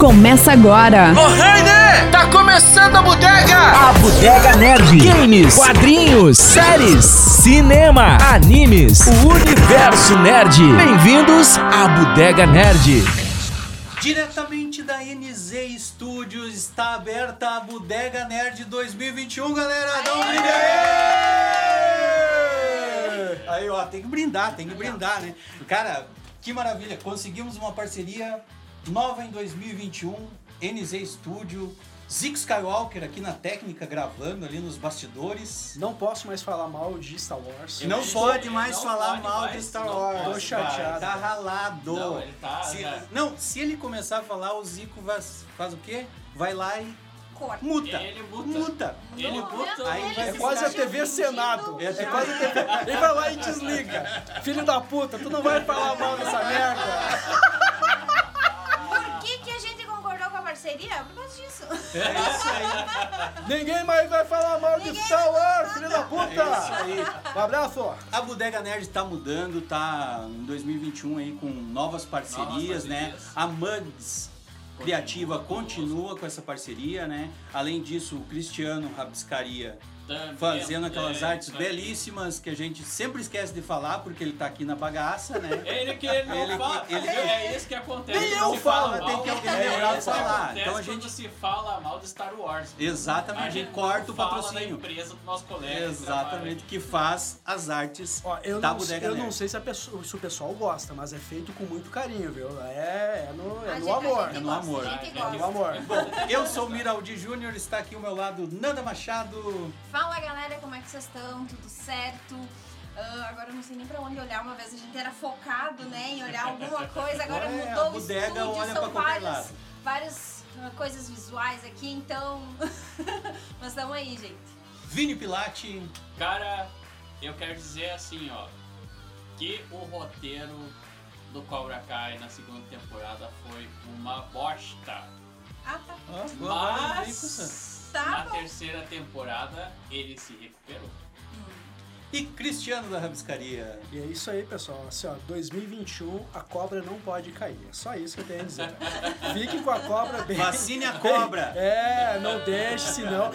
Começa agora. Ô, Heine! Tá começando a bodega! A Bodega Nerd. Games, quadrinhos, séries, cinema, animes, o universo nerd. Bem-vindos à Bodega Nerd. Diretamente da NZ Studios está aberta a Bodega Nerd 2021, galera. Dá um brinde aí! Aí, ó, tem que brindar, tem que brindar, né? Cara, que maravilha. Conseguimos uma parceria nova em 2021, NZ Studio. Zico Skywalker aqui na técnica, gravando ali nos bastidores. Não posso mais falar mal de Star Wars. Não Ele pode não mais falar pode mal mais, de Star não Wars. Tô chateado. Tá ralado. Não, ele tá, Se, já. não, se ele começar a falar, o Zico vai, faz o quê? Vai lá e Corta. muta. Ele muta. Muta. Ele Não, muta. não, Aí É se quase a TV. Senado. É Já. quase a TV. Ele vai lá e desliga. Filho da puta, tu não vai falar mal dessa merda. Que, que a gente concordou com a parceria? Por causa disso. É isso aí. Ninguém mais vai falar mal de Ninguém Star vai Wars, filho da É isso puta. aí. Um abraço. A Bodega Nerd tá mudando, tá em 2021 aí com novas parcerias, Novas né? parcerias. A Mugs Criativa continua com essa parceria, né? Além disso, o Cristiano Rabiscaria Fazendo aquelas é, artes belíssimas que a gente sempre esquece de falar porque ele tá aqui na bagaça, né? Ele que ele não Ele que- fala. ele- é isso que acontece. Nem eu se fala falo, tem que alguém é lembrar de falar. Então a quando gente- se fala mal de Star Wars. Exatamente, a gente corta o fala patrocínio. da empresa do nosso colega. Exatamente, que faz as artes Ó, eu da não, Bodega eu Nerd. não sei se, a pessoa- se o pessoal gosta, mas é feito com muito carinho, viu? É, é no, é no gente- amor. É no gosta, amor. É no amor. Bom, eu sou o Miraldi Júnior, está aqui ao meu lado Nanda Machado. Fala galera, como é que vocês estão? Tudo certo? Ah, agora eu não sei nem pra onde olhar. Uma vez a gente era focado né, em olhar alguma coisa, agora é, mudou o bodega estúdio, olha são qualquer várias, ah, coisas visuais aqui, então. Mas estamos aí, gente. Vini Pilate. Cara, eu quero dizer assim, ó, que o roteiro do Cobra Kai na segunda temporada foi uma bosta. Ah, tá. Mas Tá na terceira temporada ele se recuperou. E Cristiano da Rabiscaria. E é isso aí, pessoal. Assim, ó, 2021, a cobra não pode cair. É só isso que eu tenho a dizer. Fique com a cobra bem. Vacine a cobra. É, não deixe, senão.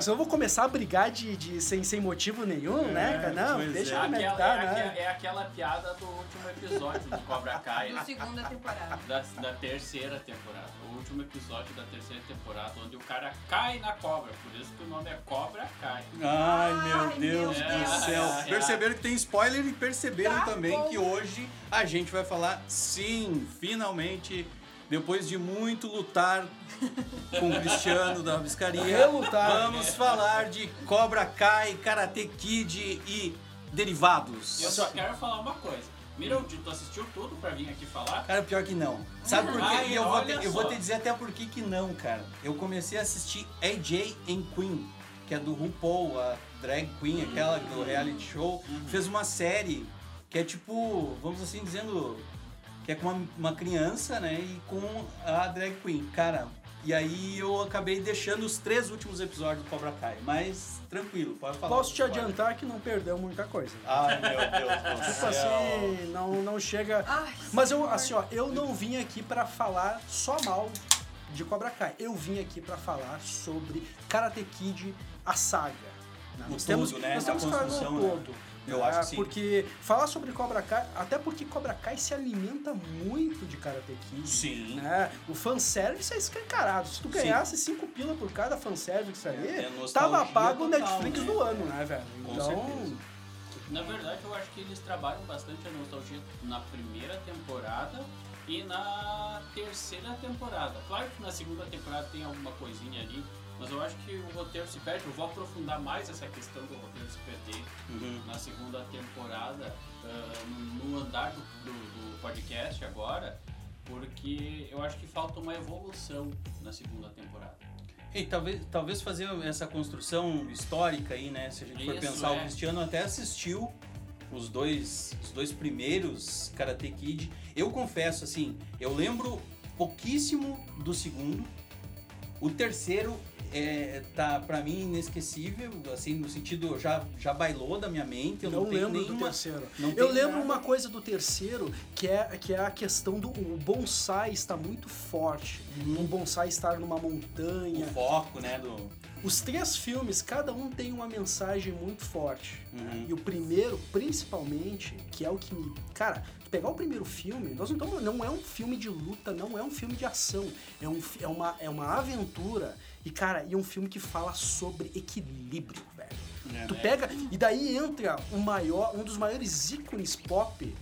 Se eu vou começar a brigar de, de- sem, sem motivo nenhum, né, cara? Não, deixa é. é Aquela, tá, é, né? é aquela piada do último episódio do Cobra Kai. Do segunda temporada. Da, da terceira temporada. O último episódio da terceira temporada, onde o cara cai na cobra. Por isso que o nome é Cobra Kai. Ai, meu Ai, Deus meu do Deus. céu. É. Perceberam que tem spoiler e perceberam Tá também bom. que hoje a gente vai falar, sim, finalmente, depois de muito lutar com o Cristiano da Rabiscaria, Relutar. vamos falar de Cobra Kai, Karate Kid e derivados. Eu só quero falar uma coisa. Miraldi, tu assistiu tudo pra vir aqui falar? Cara, pior que não. Sabe por quê? Ai, E eu, vou te, eu vou te dizer até por que que não, cara. Eu comecei a assistir AJ and Queen, que é do RuPaul, a drag queen, aquela do reality show. Fez uma série que é tipo, vamos assim dizendo, que é com uma, uma criança, né, e com a drag queen. Cara, e aí eu acabei deixando os três últimos episódios do Cobra Kai, mas tranquilo, pode falar. Posso te Pode. adiantar que não perdeu muita coisa. Ai, meu Deus do Tipo céu. assim, não, não chega. Ai, Mas eu, assim, ó, eu não vim aqui pra falar só mal de Cobra Kai. Eu vim aqui pra falar sobre Karate Kid, a saga. Nós temos, todo, né? nós temos que falar no né? todo. Eu acho que sim. Porque falar sobre Cobra Kai, até porque Cobra Kai se alimenta muito de Karate Kid. Sim. Né? O fanservice é escancarado. Se tu Sim. ganhasse 5 pila por cada fanservice aí, É, é nostalgia tava pago o Netflix né? do ano, né, velho? Com então, certeza. Na verdade, eu acho que eles trabalham bastante a nostalgia na primeira temporada e na terceira temporada. Claro que na segunda temporada tem alguma coisinha ali, mas eu acho que o roteiro se perde. Eu vou aprofundar mais essa questão do roteiro se perder Uhum. na segunda temporada, ah, no, andar do, do- do podcast agora, porque eu acho que falta uma evolução na segunda temporada. E talvez, talvez fazer essa construção histórica aí, né? Se a gente for Isso, pensar, é. o Cristiano até assistiu os dois, os dois primeiros Karate Kid. Eu confesso, assim, eu lembro pouquíssimo do segundo, O terceiro é, tá, pra mim, inesquecível, assim, no sentido, já, já bailou da minha mente. Eu não, não tenho lembro do nenhuma. terceiro. não Eu lembro nada. uma coisa do terceiro, que é, que é a questão do o bonsai está muito forte. Um bonsai estar numa montanha. O foco, né? Do... Os três filmes, cada um tem uma mensagem muito forte. né? Uhum. E o primeiro, principalmente, que é o que me. Cara, tu pegar o primeiro filme, nós não, não é um filme de luta, não é um filme de ação. É, um, é, uma, é uma aventura. E, cara, e é um filme que fala sobre equilíbrio, velho. É, Tu né? pega. E daí entra o maior, um dos maiores ícones pop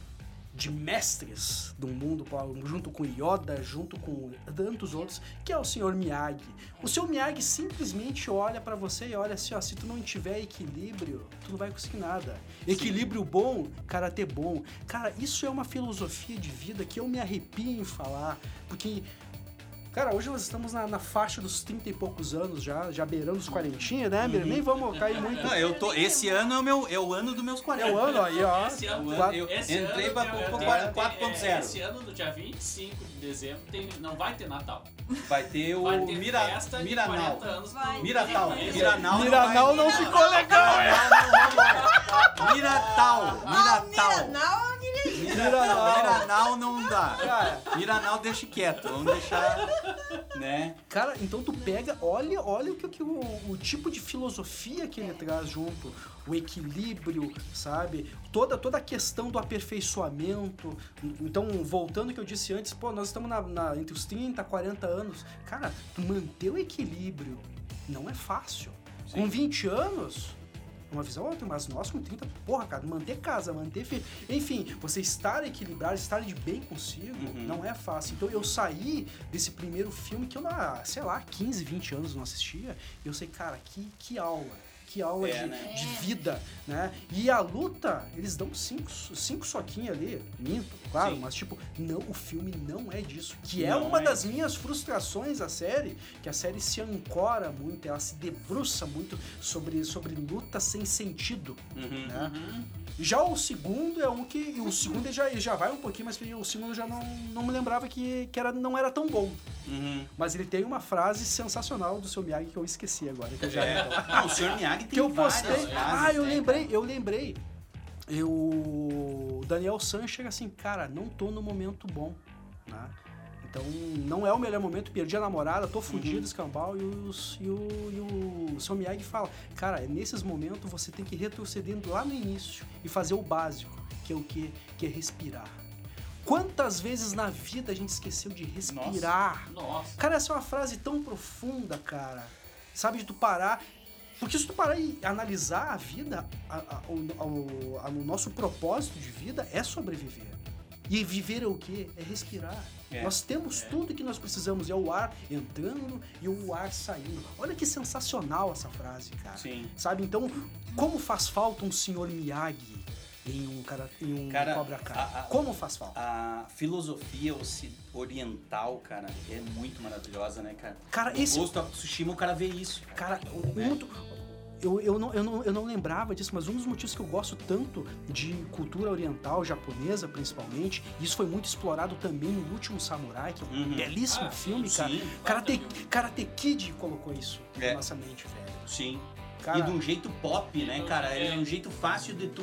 de mestres do mundo, junto com Yoda, junto com tantos outros, que é o Sr. Miyagi. O Sr. Miyagi simplesmente olha pra você e olha assim, ó, se tu não tiver equilíbrio, tu não vai conseguir nada. Equilíbrio bom, karatê bom. Cara, isso é uma filosofia de vida que eu me arrepio em falar, porque Cara, hoje nós estamos na, na faixa dos 30 e poucos anos já, já beirando os quarentinha, né, Miriam? Nem vamos cair muito. Não, eu tô, esse ano é o, meu, é o ano dos meus 40. É o ano aí, ó. Esse ano, Quatro- eu esse entrei ano, pra- dia- pra- dia- pra 4.0. Esse ano, no dia 25 de dezembro, tem, não vai ter Natal. Vai ter o Vai ter Mira, festa Miranal. 40 anos. Vai. Miratal. Miranal, Miranal não ficou legal, é. Miratal. Ah, Miratal. Miranal, Miranal. Miranal não dá. Miranal deixa quieto. Vamos deixar, né? cara, então tu pega, olha, olha o que, que o, o tipo de filosofia que ele traz junto, o equilíbrio, sabe? Toda, toda a questão do aperfeiçoamento. Então, voltando ao que eu disse antes, pô, nós estamos na, na- entre os 30 e 40 anos. Cara, tu manter o equilíbrio não é fácil. Com 20 anos, uma visão outra, mas nós com 30, porra, cara, manter casa, manter filho. Enfim, você estar equilibrado, estar de bem consigo, Uhum. não é fácil. Então eu saí desse primeiro filme que eu, na, sei lá, 15, 20 anos não assistia, e eu sei, cara, que, que aula. Que aula É, de, né? de vida, né? E a luta, eles dão cinco, cinco soquinhos ali, minto, claro, Sim. mas tipo, não, o filme não é disso. Que é Não uma é. das minhas frustrações da série, que a série se ancora muito, ela se debruça muito sobre, sobre luta sem sentido, Uhum. né? Já o segundo é um que. e O segundo já, já vai um pouquinho, mas o segundo já não, não me lembrava que, que era, não era tão bom. Uhum. Mas ele tem uma frase sensacional do seu Miyagi que eu esqueci agora. Que eu já É. Não, o Sr. Miyagi tem que eu postei. frases, Ah, eu né, lembrei, eu lembrei. Eu, o Daniel San chega assim, cara, não tô no momento bom, né? Então, não é o melhor momento, perdi a namorada, tô fudido, Uhum. escambau, e, os, e, o, e o seu Miyagi fala, cara, é nesses momentos você tem que retroceder lá no início e fazer o básico, que é o quê? Que é respirar. Quantas vezes na vida a gente esqueceu de respirar? Nossa. Cara, essa é uma frase tão profunda, cara. Sabe, de tu parar. Porque se tu parar e analisar a vida, a- a- o, a- o nosso propósito de vida é sobreviver. E viver é o quê? É respirar. É, Nós temos tudo que nós precisamos. É o ar entrando e o ar saindo. Olha que sensacional essa frase, cara. Sim. Sabe? Então, como faz falta um senhor Miyagi em um, cara, em um Cara, Cobra Kai? a- a- como faz falta? A filosofia oriental, cara, é muito maravilhosa, né, cara? Cara, No esse- Ghost of Tsushima o cara vê isso. Cara, um do- eu, eu, não, eu, não, eu não lembrava disso, mas um dos motivos que eu gosto tanto de cultura oriental, japonesa principalmente, e isso foi muito explorado também no Último Samurai, que é um Uhum. belíssimo Ah, filme, sim, cara. sim. Karate, Karate Kid colocou isso É. na nossa mente, velho. Sim. Cara, E de um jeito pop, né, cara? É um jeito fácil de tu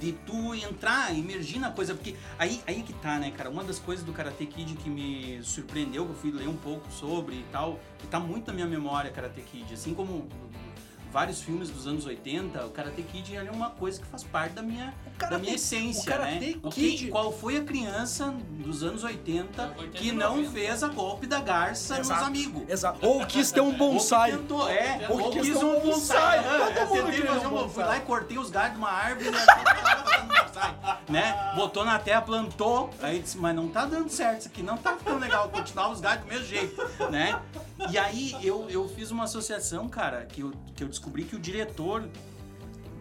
de tu entrar, emergir na coisa, porque aí aí que tá, né, cara? Uma das coisas do Karate Kid que me surpreendeu, que eu fui ler um pouco sobre e tal, que tá muito na minha memória Karate Kid, assim como vários filmes dos anos 80, o Karate Kid ele é uma coisa que faz parte da minha Karate- da minha essência, o Karate né? O Kid- que, qual foi a criança dos anos 80, 80 que não 90. fez a golpe da garça Exato. nos amigos? Exato. Ou quis ter um bonsai. Ou que tentou, é, Ou que ou quis quis um bonsai. bonsai. Todo É, mundo queria um Fui lá e cortei os galhos de uma árvore, né? né? Botou na terra, plantou, aí disse, mas não tá dando certo isso aqui, não tá ficando legal, continuar os galhos do mesmo jeito, né? E aí eu, eu fiz uma associação, cara, que eu, que eu descobri que o diretor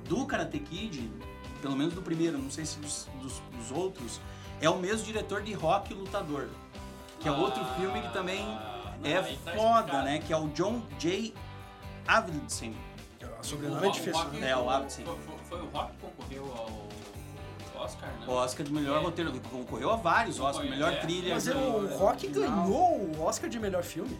do Karate Kid, pelo menos do primeiro, não sei se dos, dos, dos outros, é o mesmo diretor de Rock Lutador, que é outro Ah, filme que também não, é tá foda, explicado. né? Que é o John J. Avildsen. O sobrenome é difícil. Rock- né? É, o Absin. Foi, foi- foi o Rock que concorreu ao Oscar, né? O Oscar de melhor É. roteiro. Concorreu a vários Oscar, Concorreu, melhor é. trilha. Mas do- o Rock ganhou o Oscar de melhor filme.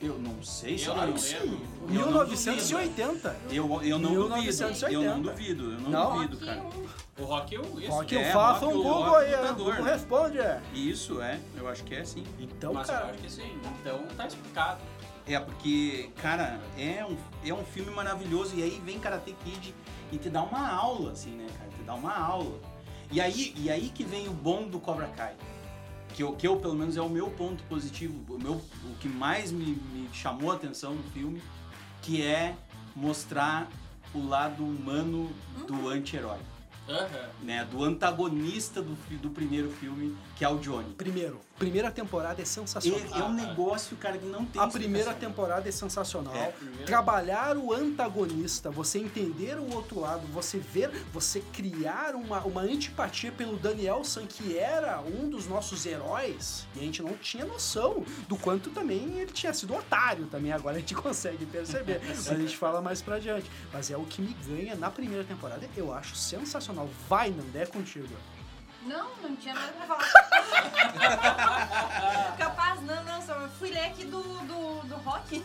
Eu não sei se Eu eu, não lembro. Eu não 1980. Eu, eu não 1980. duvido. Eu não duvido. Eu não, Não? duvido, cara. um. O Rock 1, isso. Rock, É, faça Rock, um o Google Rock aí, lutador, Google né? responde. é. Isso, é. Eu acho que é sim. Então, Mas eu cara, acho que sim. Então tá explicado. É, porque, cara, é um, é um filme maravilhoso. E aí vem Karate Kid e te dá uma aula, assim, né, cara? Te dá uma aula. E aí, e aí que vem o bom do Cobra Kai. Que eu, que eu, pelo menos, é o meu ponto positivo. O, meu, o que mais me, me chamou a atenção no filme, que é mostrar o lado humano do anti-herói. Aham. Né? Do antagonista do, do primeiro filme, que é o Johnny. primeiro, primeira temporada é sensacional. é um negócio, cara, que não tem A primeira temporada é sensacional. É, primeira- Trabalhar o antagonista, você entender o outro lado, você ver, você criar uma, uma antipatia pelo Daniel San, que era um dos nossos heróis, e a gente não tinha noção do quanto também ele tinha sido otário também, agora a gente consegue perceber. Mas a gente fala mais pra diante. Mas é o que me ganha na primeira temporada, eu acho sensacional. Vai, Nandé, é contigo. Não, não tinha nada pra falar. Capaz, não, não, só fui ler aqui do, do, do rock.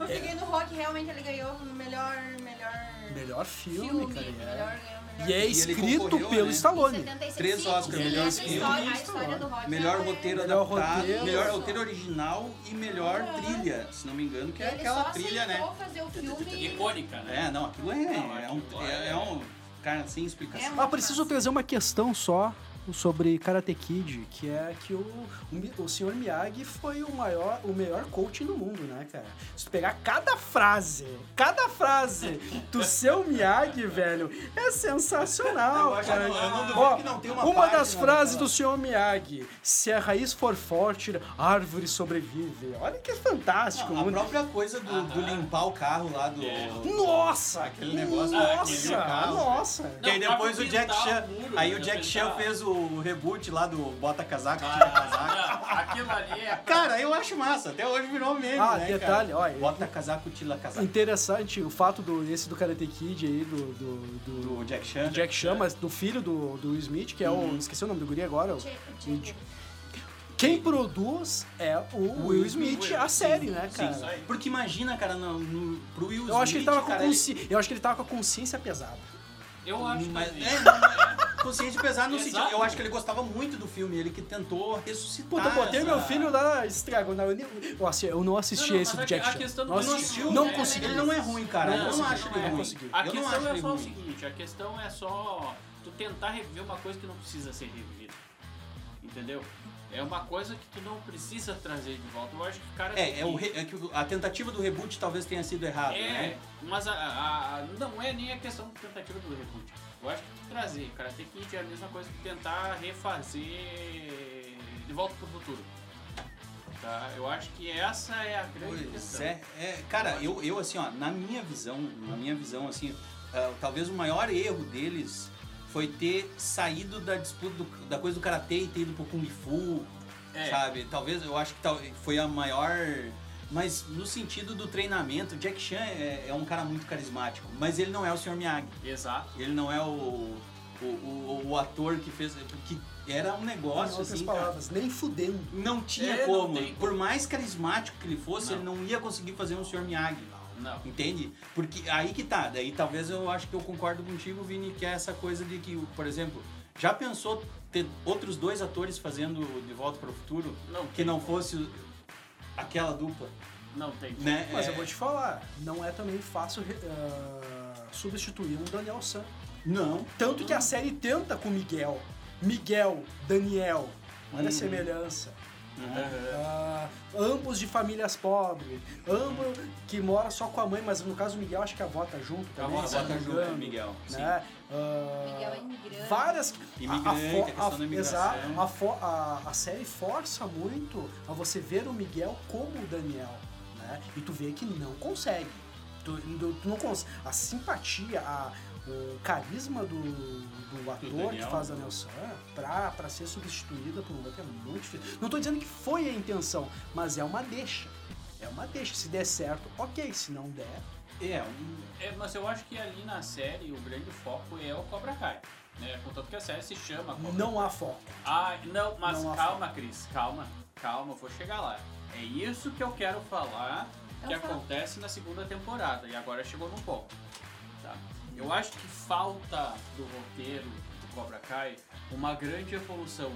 Eu peguei no rock, realmente ele ganhou o melhor, melhor, Melhor filme, filme. cara. melhor, é. melhor E é escrito concorreu, pelo né? Stallone. 76, Três Oscars, melhor filme. história, a história do rock. Melhor é- roteiro Melhor adaptado, roteiro. melhor roteiro original e melhor trilha, se não me engano, que é aquela trilha, né? fazer o filme Icônica, né? É, não, aquilo é, Não, é, um, aquilo é, é- é um. Cara, sem explicação. É Ah, preciso trazer uma questão só sobre Karate Kid, que é que o, o, o Sr. Miyagi foi o maior, o melhor coach do mundo, né, cara? Se tu pegar cada frase, cada frase do seu Miyagi, velho, é sensacional, Eu cara. eu não- eu não duvido Ó, que não tenha uma uma das página frases do Sr. Miyagi, se a raiz for forte, árvore sobrevive. Olha que fantástico. Não, a própria coisa do, do Aham. limpar o carro lá do. É. Nossa! Aquele negócio, Nossa! carro. nossa! Que aí depois o Jack Chan. o aí o pra Jack Chan fez o reboot lá do Bota Casaco, Tira Casaco. Ah, não, aquilo ali é. Cara, eu acho massa. Até hoje virou meme, Ah, né, detalhe, cara? olha, Bota casaco, tira casaco. Interessante o fato do esse do Karate Kid aí, do, do, do- Do Jack Chan. Jack Chan, mas do filho do, do Will Smith, que é Uhum. o. Esqueci o nome do guri agora. o- Quem produz é o Will Smith, Will, a sim, série, né, sim, cara? isso aí. Porque imagina, cara, no, no, pro Will Smith, Eu acho, que ele tava com cara, consci... eu acho que ele tava com a consciência pesada. Eu acho Mas, também. é, não, é, consciente pesado no Exato. sentido. Eu acho que ele gostava muito do filme, ele que tentou ressuscitar. Puta, eu botei essa- meu filho lá, estragou. Não, eu, nem- eu não assisti Não, não, esse do Jack a Chan. questão do não assisti. Smith Não é- consegui. Ele não é ruim, cara. Não, eu não não acho é. ele ruim. consegui. A eu não questão é só o ruim. seguinte, a questão é só tu tentar reviver uma coisa que não precisa ser revivida. Entendeu? É uma coisa que tu não precisa trazer de volta. Eu acho que o cara tem É, é, o que- re- é que a tentativa do reboot talvez tenha sido errada, É, né? mas a, a- não é nem a questão da tentativa do reboot. Eu acho que tu trazer Karate Kid é a mesma coisa que tentar refazer De Volta pro Futuro. Tá? Eu acho que essa é a grande Pois questão. é, é, cara, eu, eu assim, ó, na minha visão, na minha visão, assim, ah, talvez o maior erro deles foi ter saído da disputa do- da coisa do karatê e ter ido pro kung fu, É. sabe? Talvez, eu acho que tal- foi a maior, mas no sentido do treinamento, Jack Chan é, é um cara muito carismático, mas ele não é o Sr. Miyagi, Exato. ele não é o o, o, o ator que fez, que era um Em negócio outras assim, cara, palavras, nem fudendo. não tinha É, não como. tem Por mais carismático que ele fosse, Não. ele não ia conseguir fazer um Sr. Miyagi. Não. Entende? Porque aí que tá. Daí talvez eu acho que eu concordo contigo, Vini, que é essa coisa de que, por exemplo, já pensou ter outros dois atores fazendo De Volta para o Futuro Não que não fosse aquela dupla, Não tem. né? Mas É, eu vou te falar, não é também fácil ah, substituir um Daniel San. Não. Tanto que a série tenta com Miguel. Miguel, Daniel. Olha a Uhum. Aham. Ah, ambos de famílias pobres. Ambos que mora só com a mãe, mas no caso o Miguel acho que a avó tá junto A também. avó se tá junto, engano, Miguel, sim. Né? Ah, Miguel é imigrante. Várias. Imigrante, a questão da imigração. Exato. A, a- a série força muito a você ver o Miguel como o Daniel. Né? E tu vê que não consegue. Tu, tu- tu não consegue. A simpatia, a, o carisma do, do ator que Daniel. faz Daniel San pra, pra ser substituída por um outro é muito difícil. Não tô dizendo que foi a intenção, mas é uma deixa. É uma deixa. Se der certo, ok. Se não der, É, um- É, mas eu acho que ali na série o grande foco é o Cobra Kai. Né? Contanto que a série se chama Cobra não há foco. Ah, não, mas Não calma, Cris, calma, calma, vou chegar lá. É isso que eu quero falar que Eu falo. acontece na segunda temporada e agora chegou no ponto. Eu acho que falta do roteiro do Cobra Kai uma grande evolução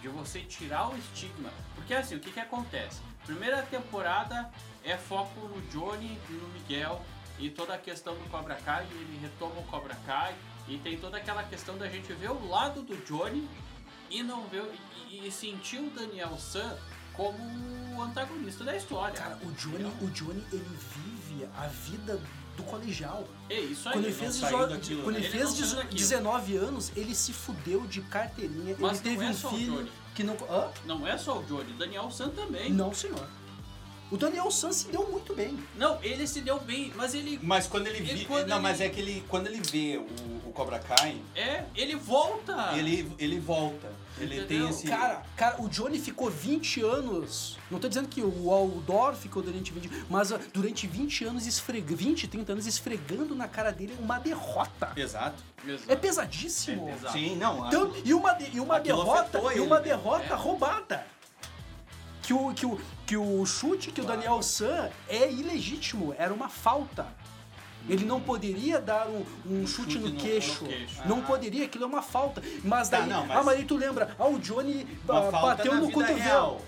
de você tirar o estigma. Porque assim, o que, que acontece? Primeira temporada é foco no Johnny e no Miguel e toda a questão do Cobra Kai, ele retoma o Cobra Kai e tem toda aquela questão da gente ver o lado do Johnny e não ver e, e sentir o Daniel San como o antagonista da história. Cara, o Johnny, o Johnny, ele vive a vida do colegial. É isso aí. Quando ele fez, saiu 18 daquilo, quando né? ele Ele fez não saiu 18 daquilo. 19 anos, ele se fudeu de carteirinha. Mas ele teve é um filho que não. Hã? Não é só o Johnny, Daniel San também. Não, senhor. O Daniel San se deu muito bem. Não, ele se deu bem, mas ele Mas quando ele E quando não, ele- mas é que ele quando ele vê o, o Cobra Kai, é, ele volta. ele ele volta. Ele Entendeu? tem esse Cara, cara, o Johnny ficou 20 anos. Não tô dizendo que o Aldor ficou durante 20, mas ah, durante 20 anos esfregando, 20, 30 anos esfregando na cara dele uma derrota. Exato. Exato. É pesadíssimo. É pesado. Sim, não. a- Então, e uma, e uma Aquilo derrota, e uma né? derrota É. roubada. Que o, que, o, que o chute que o Claro. Daniel San é ilegítimo, era uma falta. Ele não poderia dar um, um chute, chute no, no- queixo. no queixo. Não Ah. poderia, aquilo é uma falta. Mas Tá, daí, não, mas- ah, mas aí tu lembra, ah, o Johnny bateu no cotovelo. real.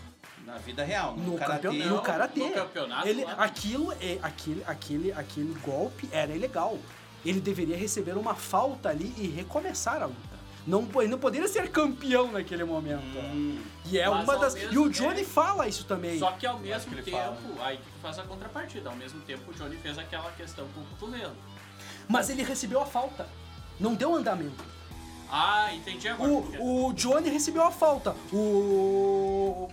Na vida real, no, No, karatê. campeon... No karatê. no campeonato Ele, lá. aquilo é aquele, aquele, aquele golpe era ilegal. Ele deveria receber uma falta ali e recomeçar a luta. Não, ele não poderia ser campeão naquele momento. Hum, E é uma das. E o tempo- Johnny fala isso também. Só que ao mesmo que ele tempo, fala. aí que tu faz a contrapartida. Ao mesmo tempo, o Johnny fez aquela questão com o cotovelo. Mas ele recebeu a falta. Não deu andamento. Ah, entendi agora. O, o Johnny recebeu a falta. O.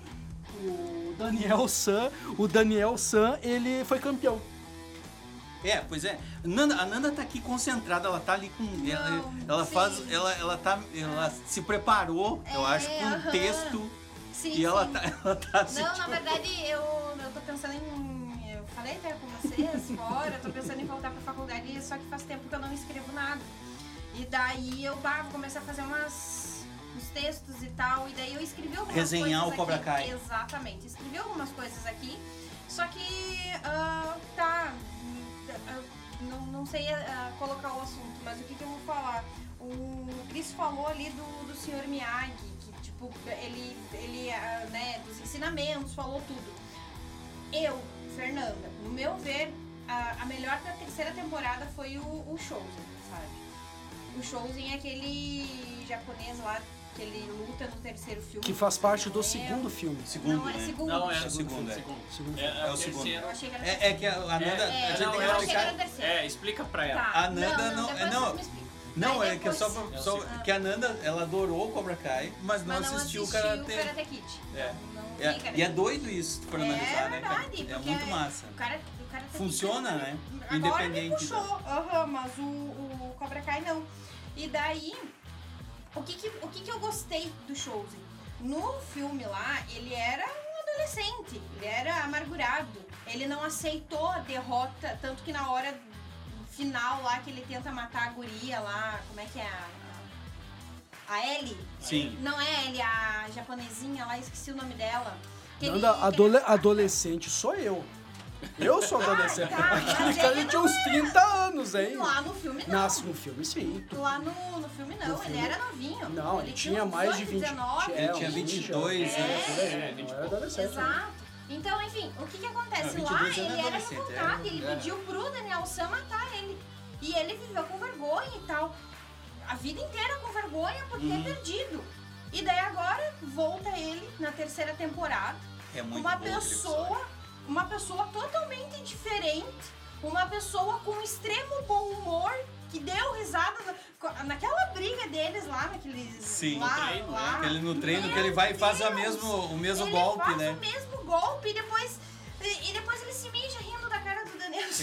O Daniel San. O Daniel San, ele foi campeão. É, pois é. Nanda, a Nanda tá aqui concentrada, ela tá ali com. ela Não, ela sim. faz. Ela, ela tá. Ela se preparou, eu É, acho, com um aham. texto. Sim, E ela sim. tá, ela tá assim. Não, na tipo, verdade, eu, eu tô pensando em. Eu falei até com vocês fora, eu tô pensando em voltar pra faculdade, só que faz tempo que eu não escrevo nada. E daí eu bah, vou começar a fazer umas, uns textos e tal, e daí eu escrevi algumas Resenhar coisas o Cobra. Kai. Exatamente, escrevi algumas coisas aqui, só que ah, tá. Não, não sei ah, colocar o assunto, mas o que, que eu vou falar? O Cris falou ali do, do Sr. Miyagi, que tipo, ele, ele ah, né, dos ensinamentos, falou tudo. Eu, Fernanda, no meu ver, a, a melhor da terceira temporada foi o, o Shouzen, sabe? O Shouzen é aquele japonês lá que ele luta no terceiro filme. Que faz parte do É, segundo filme. segundo, Não, é né? segundo. Não, é o segundo, é. segundo. Segundo É, É é o o segundo. terceiro. Eu achei que era É, é que a, a Nanda. É, a gente não, eu achei que. É, explica pra ela. Tá. A Nanda não, não- não. Não, é que é só, pra, É só segundo. que a Nanda, ela adorou o Cobra Kai, mas não Mas não assistiu o Karate. o Karate Kid. É. Não, não É, e é doido isso, for analisar, é né, verdade, É muito massa. O cara, o cara tá Funciona, né? Agora Independente ele puxou, aham, mas o, o Cobra Kai não. E daí, o que que, o que que eu gostei do Chosen? No filme lá, ele era um adolescente, ele era amargurado. Ele não aceitou a derrota, tanto que na hora final lá que ele tenta matar a guria lá, como é que é a... A Ellie? Sim. Não é a Ellie, a japonesinha lá, esqueci o nome dela. Que ele- Nanda, adole- adolescente sou eu. Eu sou adolescente. tá, Aquele cara ele tinha uns 30 anos, hein? Lá no filme não. Nasce no filme, sim. Lá no, no filme não, No ele filme- era novinho. Não, ele, tinha uns mais de 18, 20. 19. Ele tinha uns 22 já. anos. É, aí, É, não 20 era adolescente. né? Exato. Então, enfim, o que que acontece? Não, Lá 22 anos é ele era revoltado, é. ele É. pediu pro Daniel Sam matar ele. E ele viveu com vergonha e tal. A vida inteira com vergonha por Uhum. ter perdido. E daí agora volta ele na terceira temporada. É muito uma pessoa, episódio. Uma pessoa totalmente diferente, uma pessoa com extremo bom humor que deu risada na- naquela briga deles lá, naqueles Sim. lá, No treino, né? lá. Aquele no treino que Meu ele vai e faz a mesmo, o mesmo ele golpe, faz né? o mesmo golpe e depois e, e depois ele se mija rindo da cara.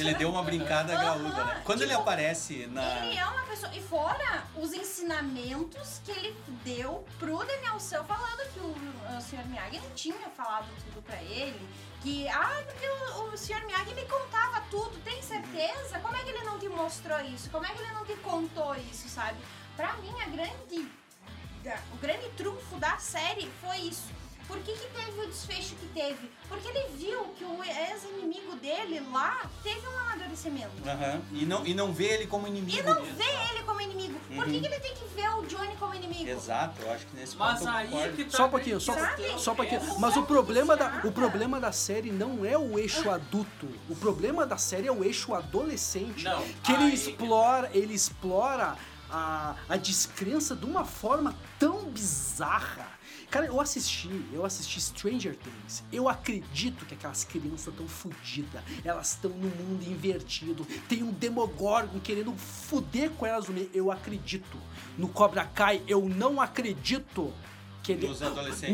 Ele deu uma brincada graúda, né? Quando ele tipo, aparece na. Ele é uma pessoa. E fora os ensinamentos que ele deu pro Daniel Sam falando que o, o Sr. Miyagi não tinha falado tudo pra ele. Que, ah, porque o, o Sr. Miyagi me contava tudo, tem certeza? Como é que ele não te mostrou isso? Como é que ele não te contou isso, sabe? Pra mim, a grande. O grande trunfo da série foi isso. Por que, que teve o desfecho que teve? Porque ele viu que o ex-inimigo dele lá teve um amadurecimento. Aham. E, não, e não vê ele como inimigo. E não vê ele como inimigo. Por que, Uhum. que ele tem que ver o Johnny como inimigo? Exato, eu acho que nesse Mas ponto aí concordo. que tá Só um pouquinho, só, Sabe? só um pouquinho. Mas o problema, da, o problema da série não é o eixo adulto. O problema da série é o eixo adolescente. Não, que ele aí- explora, ele explora a, a descrença de uma forma tão bizarra. Cara, eu assisti, eu assisti Stranger Things. Eu acredito que aquelas crianças estão fodidas. Elas estão no mundo invertido. Tem um Demogorgon querendo foder com elas no meio. Eu acredito. No Cobra Kai, eu não acredito que ele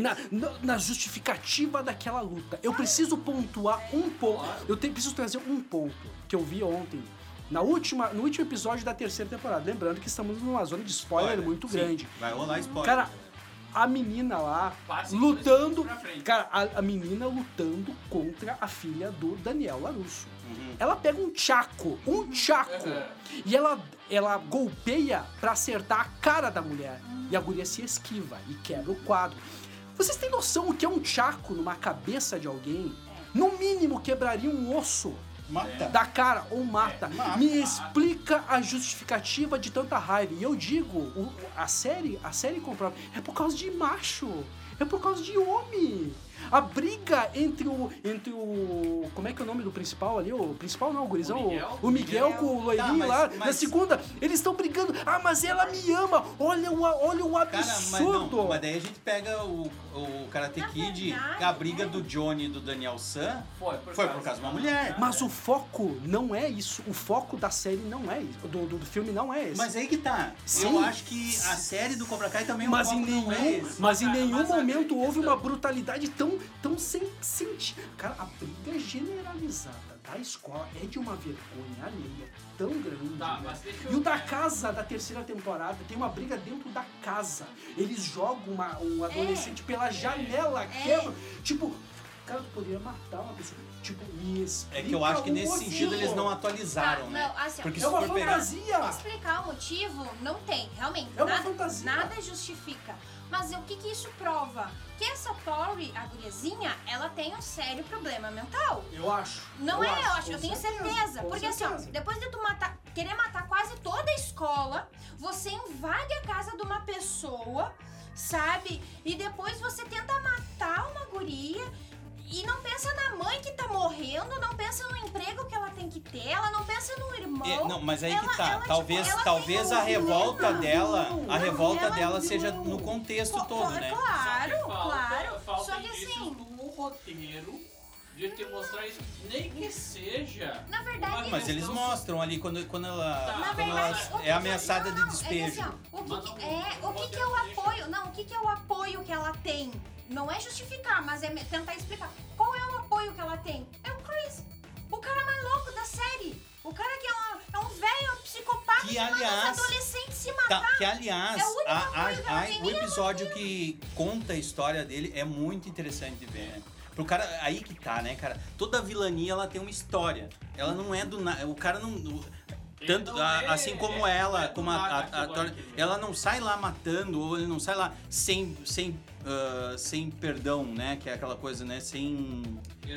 na, na, na justificativa daquela luta. Eu preciso pontuar um ponto. Eu te- preciso trazer um ponto que eu vi ontem. Na última, no último episódio da terceira temporada. Lembrando que estamos numa zona de spoiler muito sim, grande. Vai rolar spoiler. Cara, a menina lá Passe lutando. Cara, a, a menina lutando contra a filha do Daniel Larusso. Uhum. Ela pega um chaco, um chaco, Uhum. e ela, ela golpeia pra acertar a cara da mulher. E a guria se esquiva e quebra o quadro. Vocês têm noção o que é um chaco numa cabeça de alguém? No mínimo quebraria um osso Mata. da cara ou mata. É, mata. Me explica a justificativa de tanta raiva. E eu digo, o- a série, a série comprova, é por causa de macho. É por causa de homem. A briga entre o. Entre o. Como é que é o nome do principal ali? O principal não, o gurizão. O Miguel? O Miguel, com o loirinho Tá, mas- lá. Na mas- segunda, eles estão brigando. Ah, mas ela me ama. Olha o, olha o Cara, absurdo. mas não, mas daí a gente pega o, o Karate Na Kid, verdade, a briga é. do Johnny e do Daniel San Foi por foi causa por causa de uma mulher. Mas o foco não é isso. O foco da série não é isso. Do, do, do filme não é esse. Mas aí que tá. Sim. Eu acho que a série do Cobra Kai também mas o em foco nenhum, não é esse. mas em nenhum mas momento houve questão- uma brutalidade tão, tão sem sentido. Cara, a briga generalizada da escola é de uma vergonha alheia tão grande. Tá, né? mas deixa E eu- o da casa da terceira temporada tem uma briga dentro da casa. Eles jogam uma, um adolescente pela janela, quebram. Tipo, cara, tu poderia matar uma pessoa. Tipo, me explica É que eu acho que nesse motivo. sentido eles não atualizaram, Tá, né? não, assim, Porque É uma for pegar. fantasia. Explicar o motivo não tem, realmente. É uma nada, fantasia. nada justifica. Mas o que, que isso prova? Que essa Tori, a guriazinha, ela tem um sério problema mental. Eu acho. Não é, eu acho, eu tenho certeza, certeza. Porque assim, ó, certeza. depois de tu matar, querer matar quase toda a escola, você invade a casa de uma pessoa, sabe? E depois você tenta matar uma guria e não pensa na mãe que tá morrendo, não pensa no emprego que ela tem que ter, ela não pensa no irmão. É, não, mas aí Ela- que tá. ela, tipo, talvez ela talvez a revolta dela, a revolta Ela dela um seja no contexto Pô, todo, né? Claro, Só que falta, claro. Falta Só que assim, do roteiro de te mostrar isso. Nem que seja. Na verdade, uma Mas eles mostram ali quando, quando ela, Tá. Quando verdade, ela é ameaçada não, de É que despejo. assim, ó, o que, é, o que, que é o apoio? Não, o que, que é o apoio que ela tem? Não é justificar, mas é tentar explicar. Qual é o apoio que ela tem? É o Chris. O cara mais louco da série. O cara que é, uma- é um velho psicopata Que, que manda aliás, os adolescentes se Tá, matar. que aliás, É o único a- apoio a- que ela a- tem, o episódio que conta a história dele é muito interessante de ver, né? Pro cara, aí que tá, né, cara? Toda vilania ela tem uma história. Ela não é do nada. O cara não. o- Tanto, Ele não a- é- assim como é- ela, é como a, a- a ela não sai lá matando, ou ele não sai lá sem, sem, ah, sem perdão, né? Que é aquela coisa, né? Sem.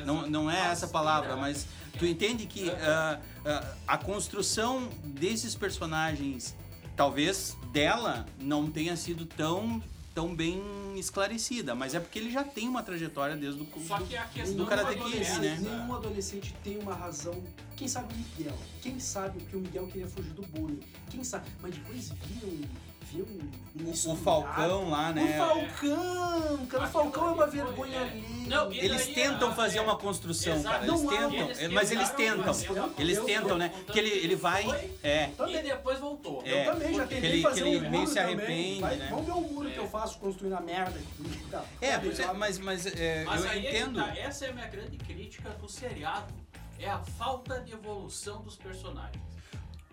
Não, não é essa palavra, mas tu entende que ah, ah, a construção desses personagens, talvez dela, não tenha sido tão, tão bem esclarecida, mas é porque ele já tem uma trajetória desde o Só que a questão do Karate do Kid, adolescente, né? Nenhum adolescente tem uma razão. Quem sabe o Miguel? Quem sabe que o Miguel queria fugir do bullying? Quem sabe? Mas depois viram. O estudado. Falcão lá, né? O Falcão! Cara, o Falcão é uma vergonha ali. Não, e Eles tentam fazer é. uma construção, cara. Eles Não tentam, eles é, mas eles tentam. Eles tentam, né? contando Que ele, ele vai. É. E depois voltou. É, Eu também já porque tentei ele- fazer que ele um meio muro se também. arrepende, Vai- né? Vamos ver o muro que É. eu faço construindo a merda. Tá. É, é, mas, mas é, Mas eu aí é que entendo. tá, essa é a minha grande crítica do seriado. É a falta de evolução dos personagens.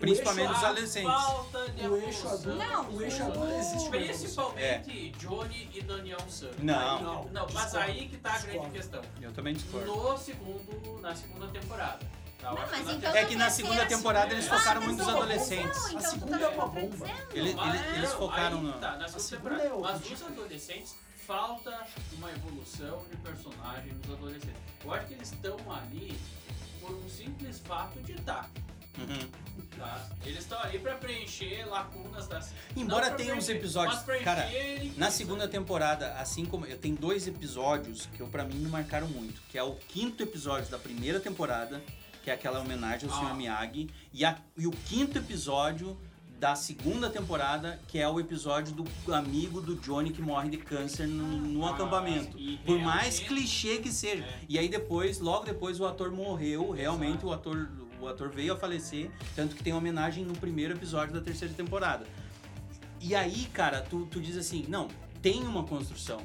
Principalmente A dos adolescentes. falta de O eixo adulto, Não, o eixo adulto existe. Principalmente Johnny e Daniel San. Não. Aí- Não, não, mas aí que tá a grande questão. Eu também discordo. No segundo, na segunda temporada. Tá, Não, acho mas que na então É que na segunda temporada eles Ah, focaram mas muito nos não, adolescentes. não, então A tu segunda tá é uma bomba. Ele- Mas ele- eles não, focaram no- Tá, na A segunda segunda é Mas os adolescentes falta uma evolução de personagem nos adolescentes. Eu acho que eles estão ali por um simples fato de estar. Uhum. Tá? Eles estão ali pra preencher lacunas das. Embora pra tenha uns episódios- cara. Na segunda temporada, assim como eu tenho dois episódios que eu para mim me marcaram muito, que é o quinto episódio da primeira temporada, que é aquela homenagem ao Ah. Sr. Miyagi, e, a- e o quinto episódio da segunda temporada, que é o episódio do amigo do Johnny que morre de câncer no, no Ah, acampamento. Por mais clichê que seja. É. E aí depois, logo depois, o ator morreu, realmente o ator, o ator veio a falecer, tanto que tem homenagem no primeiro episódio da terceira temporada. E aí, cara, tu, tu diz assim, não, tem uma construção.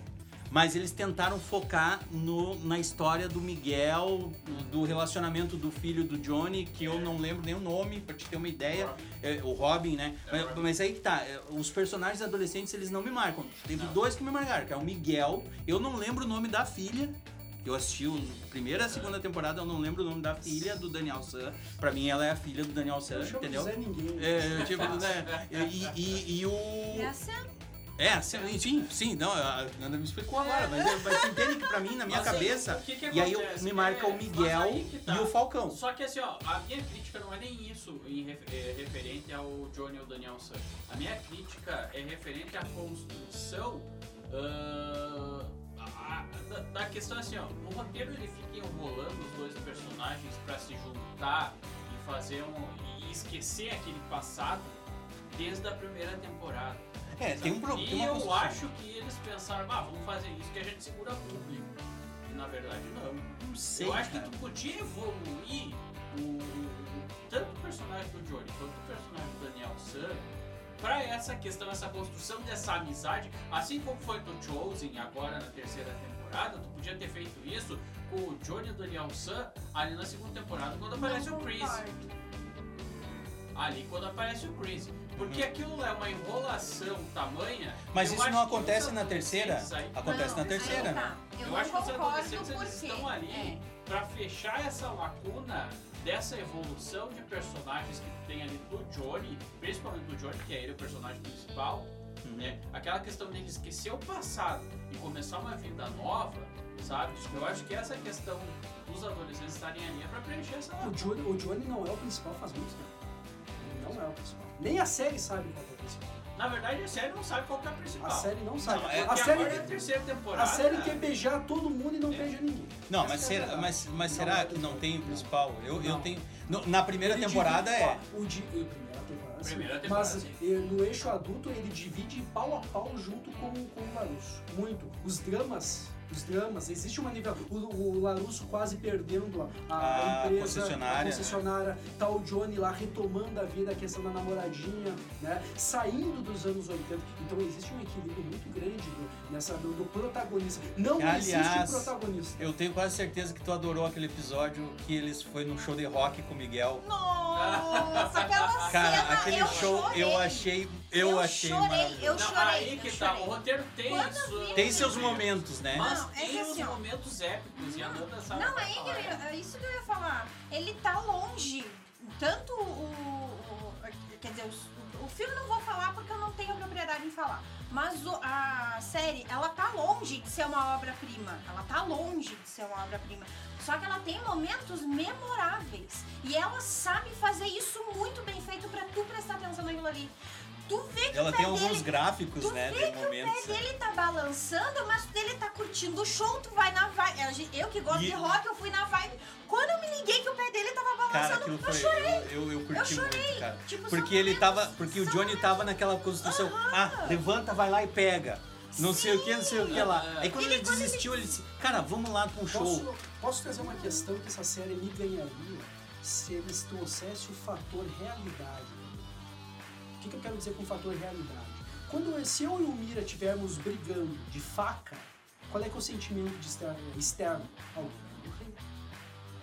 Mas eles tentaram focar no, na história do Miguel, do relacionamento do filho do Johnny, que eu não lembro nem o nome, pra te ter uma ideia. É, o Robin, né? É, mas, Robin. mas aí que tá, é, os personagens adolescentes eles não me marcam. Teve Não. dois que me marcaram, que é o Miguel, eu não lembro o nome da filha. Eu assisti a primeira e a segunda temporada, eu não lembro o nome da filha do Daniel San. Pra mim, ela é a filha do Daniel San, entendeu? Zé Ninguém. É, tipo, né? E, e, e o. Essa É, sim, sim, sim, não, a Nanda me explicou agora, mas, é- mas entende que pra mim, na minha Mas, assim, cabeça, o que que e aí eu- me marca É, o mas Miguel tá. e o Falcão. Só que assim, ó, a minha crítica não é nem isso em ref- é, referente ao Johnny ou Daniel San. A minha crítica é referente à construção ah, a- da, da questão assim, ó. No roteiro ele fica enrolando os dois personagens pra se juntar e fazer um. e esquecer aquele passado desde a primeira temporada. É, tem um Sabe? problema. E eu acho que eles pensaram, ah, vamos fazer isso que a gente segura público. E na verdade não. Não sei, eu acho cara. que tu podia evoluir o, o- tanto o personagem do Johnny quanto o personagem do Daniel San pra essa questão, essa construção dessa amizade, assim como foi do Chosen agora na terceira temporada, tu podia ter feito isso com o Johnny e o Daniel San ali na segunda temporada quando aparece o Chris. Ali quando aparece o Chris. Porque aquilo é uma enrolação tamanha. Uhum. Mas isso não acontece na terceira? aí- Acontece Não, na terceira, tá. Eu, acho que os adolescentes porque estão ali é. pra fechar essa lacuna dessa evolução de personagens que tem ali do Johnny, principalmente do Johnny, que é ele o personagem principal, Uhum. né? Aquela questão dele esquecer o passado e começar uma vida nova, sabe? Eu acho que essa questão dos adolescentes estarem ali é pra preencher essa O. Johnny, o Johnny não é o principal faz muito tempo. Ele não é o principal. Nem a série sabe qual é o principal. Na verdade, a série não sabe qual que é a principal. A série não sabe. Não, é- a, série, agora é a terceira temporada. a série quer beijar todo mundo e não É. beija ninguém. Não, Essa mas, é será, mas, mas Não será é que não tem o principal? Eu, eu tenho. no- na primeira Ele temporada divide- é. ó, o di, eh, primeira temporada, sim. Primeira temporada, Mas sim. eh, no eixo adulto ele divide pau a pau junto com, com o Larusso. Muito. Os dramas. Os dramas, existe uma nível. O, o Larusso quase perdendo a, a A empresa, concessionária. a concessionária, tá o Johnny lá retomando a vida, a questão da namoradinha, né? Saindo dos anos 80. Então existe um equilíbrio muito grande do, nessa, do, do protagonista. Não existe Aliás, protagonista. Eu tenho quase certeza que tu adorou aquele episódio que eles foi num show de rock com o Miguel. Nossa, Cara, cena, aquele eu show chorei. eu achei. Eu, Eu achei chorei, eu Não, chorei, aí eu que tá. O roteiro tem isso. Tem seus momentos, né? Mas Não, é tem que os assim, momentos épicos e a Nanda sabe Não, é, que é isso que eu ia falar. Ele tá longe. Tanto o. o- quer dizer, o, o filme não vou falar porque eu não tenho propriedade em falar. Mas o- a série, ela tá longe de ser uma obra-prima. Ela tá longe de ser uma obra-prima. Só que ela tem momentos memoráveis. E ela sabe fazer isso muito bem feito pra tu prestar atenção naquilo ali. Tu vê que Ela o tem alguns dele gráficos, Tu né? vê que o momentos. pé dele tá balançando, mas ele tá curtindo o show, tu vai na vibe. Eu que gosto E- de rock, eu fui na vibe. Quando eu me liguei que o pé dele tava Cara, balançando, aquilo eu foi. chorei. Eu, eu, eu curti Eu chorei. muito, cara. Tipo, Porque ele tava. Porque o Johnny tava naquela construção. Ah, levanta, vai lá e pega. Não sei o que, não sei o que lá. Aí quando Ele- ele desistiu, ele disse, cara, vamos lá pra um show. Posso, posso trazer uma questão que essa série me ganharia se eles trouxessem o fator realidade. O que, que eu quero dizer com o fator realidade? Quando se eu e o Mira estivermos brigando de faca, qual é que é o sentimento de estar externo? Alguém vai morrer.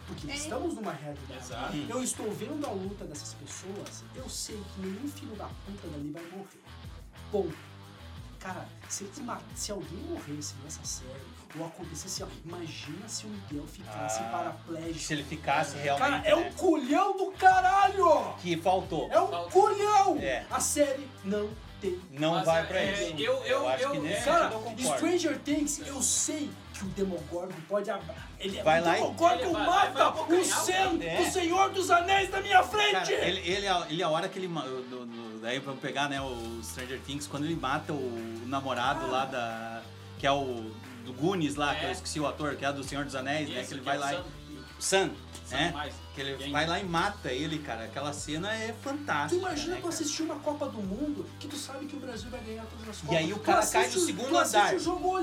Porque É. estamos numa realidade. Exato. Eu estou vendo a luta dessas pessoas, eu sei que nenhum filho da puta dali vai morrer. Ponto. Cara, se, se alguém morresse nessa série, ou acontecesse, ó, imagina se o Miguel ficasse Ah, paraplégico. Se ele ficasse Cara, realmente. é um né? culhão do caralho! Que faltou. É um Falta. culhão! É. A série não tem. Não Mas vai é- pra é, isso. eu- eu- acho eu- que é, Cara, eu concordo. Stranger Things, eu sei que o Demogorgon pode abrir. Ele é Vai o lá e- Demogorgon Ele vai- vai- vai mata o, Sen, cara. o Senhor dos Anéis na minha frente! Cara, ele, ele, é- ele é a hora que ele. do- do- daí vamos pegar, né, o Stranger Things, quando ele mata o namorado lá da. Que é o. Do Goonies lá, que eu É. esqueci o ator, que é do Senhor dos Anéis, né? Que ele que vai é lá Sam. e. Sam, né? mais. Que ele Quem? vai lá e mata ele, cara. Aquela cena é Tu fantástica. imagina né, tu assistir uma Copa do Mundo que tu sabe que o Brasil vai ganhar todas as Copas. E aí o Tu cara cai do segundo tu andar,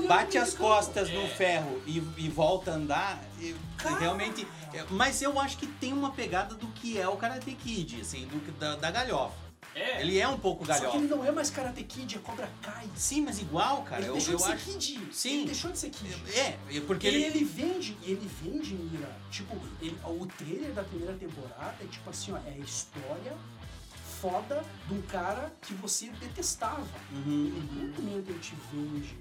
bate as costas no É. ferro e, e volta a andar. e- Cara. realmente. é, Mas eu acho que tem uma pegada do que é o Karate Kid, assim, do, da, da galhofa. É, Ele é um pouco Só que galhofa. ele não é mais Karate Kid, é Cobra Kai. Sim, mas igual, cara. ele eu, deixou eu de ser acho. Kid. Sim. Ele deixou de ser Kid. É, é porque Ele, ele. ele vende, ele vende, Mira. Tipo, ele- o trailer da primeira temporada é tipo assim, ó, é a história foda de um cara que você detestava. Uhum. Em nenhum momento ele te vende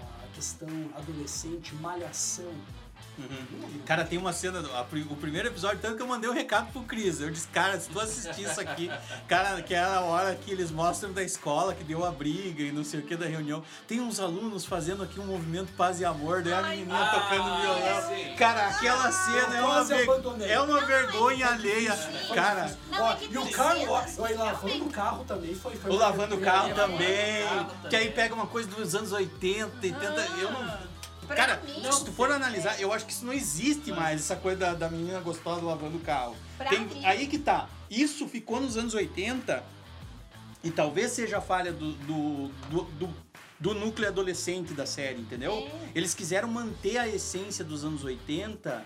a, a questão adolescente, malhação. Uhum. Cara, tem uma cena, a o primeiro episódio, tanto que eu mandei um recado pro Cris. Eu disse, cara, se tu assistir isso aqui, cara, que é a hora que eles mostram da escola que deu a briga e não sei o que da reunião. Tem uns alunos fazendo aqui um movimento paz e amor, daí a Ai, ah, tocando violão. sim. Cara, aquela cena é uma, quase ver- abandonei. é uma vergonha alheia. Cara, Não, Ó, é que e o carro, ó, ó, e lavando o carro também foi. foi o uma lavando o carro É, também, que aí pega uma coisa dos anos 80, 80, eu não... Pra Cara, mim, se tu for analisar, eu acho que isso não existe mais, essa coisa da, da menina gostosa lavando o carro. Pra Tem- mim- aí que tá. Isso ficou nos anos 80 e talvez seja a falha do, do, do, do- do núcleo adolescente da série, entendeu? É. Eles quiseram manter a essência dos anos 80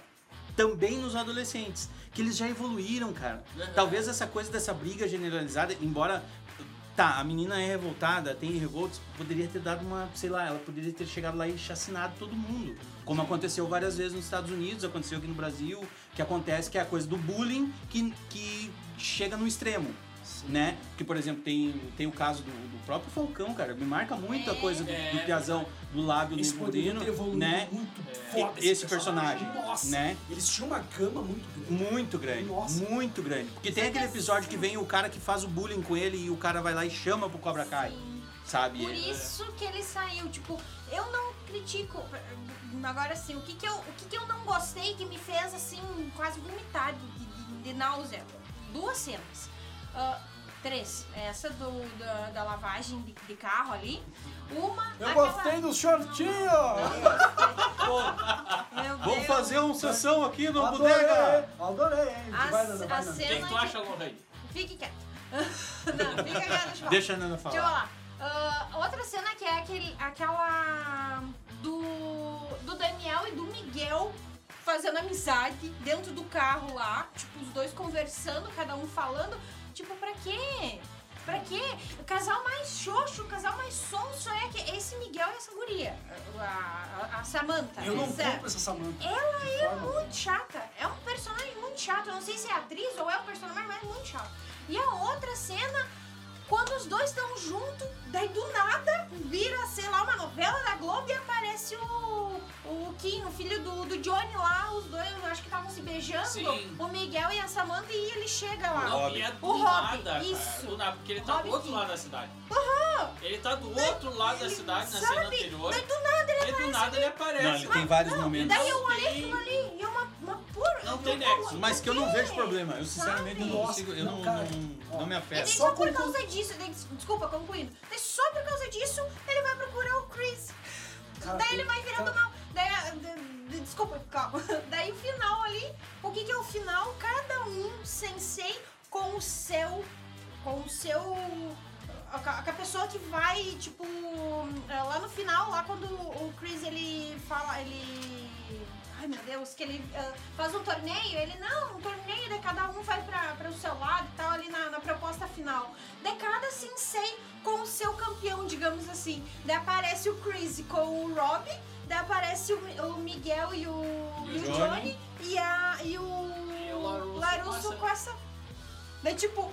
também nos adolescentes, que eles já evoluíram, cara. Uhum. Talvez essa coisa dessa briga generalizada, embora Tá, a menina é revoltada, tem revoltos, poderia ter dado uma, sei lá, ela poderia ter chegado lá e chacinado todo mundo. Como aconteceu várias vezes nos Estados Unidos, aconteceu aqui no Brasil, que acontece que é a coisa do bullying que, que chega no extremo, né? Que, por exemplo, tem, tem o caso do, do próprio Falcão, cara, me marca muito a É. coisa do, É. do Piazão, do lábio ter evoluído né? muito foda esse personagem, Nossa, né? eles tinham uma gama muito grande. Muito grande, Nossa. muito grande. Porque tem aquele episódio que vem o cara que faz o bullying com ele e o cara vai lá e chama pro Cobra Kai, Sim. sabe? Por isso que ele saiu, tipo, eu não critico. Agora assim, o que que eu, o que que eu não gostei que me fez assim quase vomitar de, de, de náusea? Duas cenas. Ah, três. Essa do, da, da lavagem de, de carro ali. Uma. Eu aquela- gostei do shortinho! Vamos fazer um sessão aqui no Adorei, Bodega! adorei, hein? As- Vai, Nana, vai, as Nana. O que, cenas que tu acha, Lorraine? Fique quieto. não, fica quieto, deixa eu falar. Deixa a Nana Deixa eu falar. falar. Ah, outra cena que é aquele, aquela do, do Daniel e do Miguel fazendo amizade dentro do carro lá, tipo, os dois conversando, cada um falando. Tipo, pra quê? Pra quê? O casal mais xoxo, o casal mais sonso é que esse Miguel e essa guria, a, a, a Samantha. Eu não Zé. compro essa Samantha. Ela é forma muito chata. É um personagem muito chato. Eu não sei se é atriz ou é um personagem, mas é muito chato. E a outra cena, quando os dois estão juntos, daí do nada vira, sei lá, uma novela da Globo e aparece o, o Kim, o filho do, do Johnny lá. Os dois, eu acho que estavam se beijando. Sim. O Miguel e a Samantha e ele chega lá. Não, O Nada, cara. isso. Do nada, porque ele tá Robbie do outro King. lado da cidade. Ele tá do outro lado da cidade, na sabe? cena anterior. Daí do nada ele E do nada ele aparece. Não, ele tem vários Não, momentos. Daí eu olhei aquilo ali e é uma, uma pura. Não tem nexo. Mas que eu não vejo problema. Eu sinceramente eu não Sabe? consigo. Eu não, Não, não, me E afeta. daí Só só por conclu- causa disso, daí, desculpa, concluindo. Daí só por causa disso, ele vai procurar o Chris. Cara, daí ele vai virando cara, mal. Daí, a- de- de- desculpa, calma. Daí o final ali, o que que é o final? Cada um sensei com o seu, com o seu, com a pessoa que vai, tipo, é, lá no final, lá quando o Chris, ele fala, ele... Ai meu Deus, que ele ah, faz um torneio, ele não, um torneio, daí cada um vai pra, pra o seu lado e tal, ali na, na proposta final. Daí cada sensei com o seu campeão, digamos assim. Daí aparece o Chris com o Rob, daí aparece o, o Miguel e o, e o Johnny. Johnny, e, a, e o, E o Larusso Larusso com com essa. Daí tipo.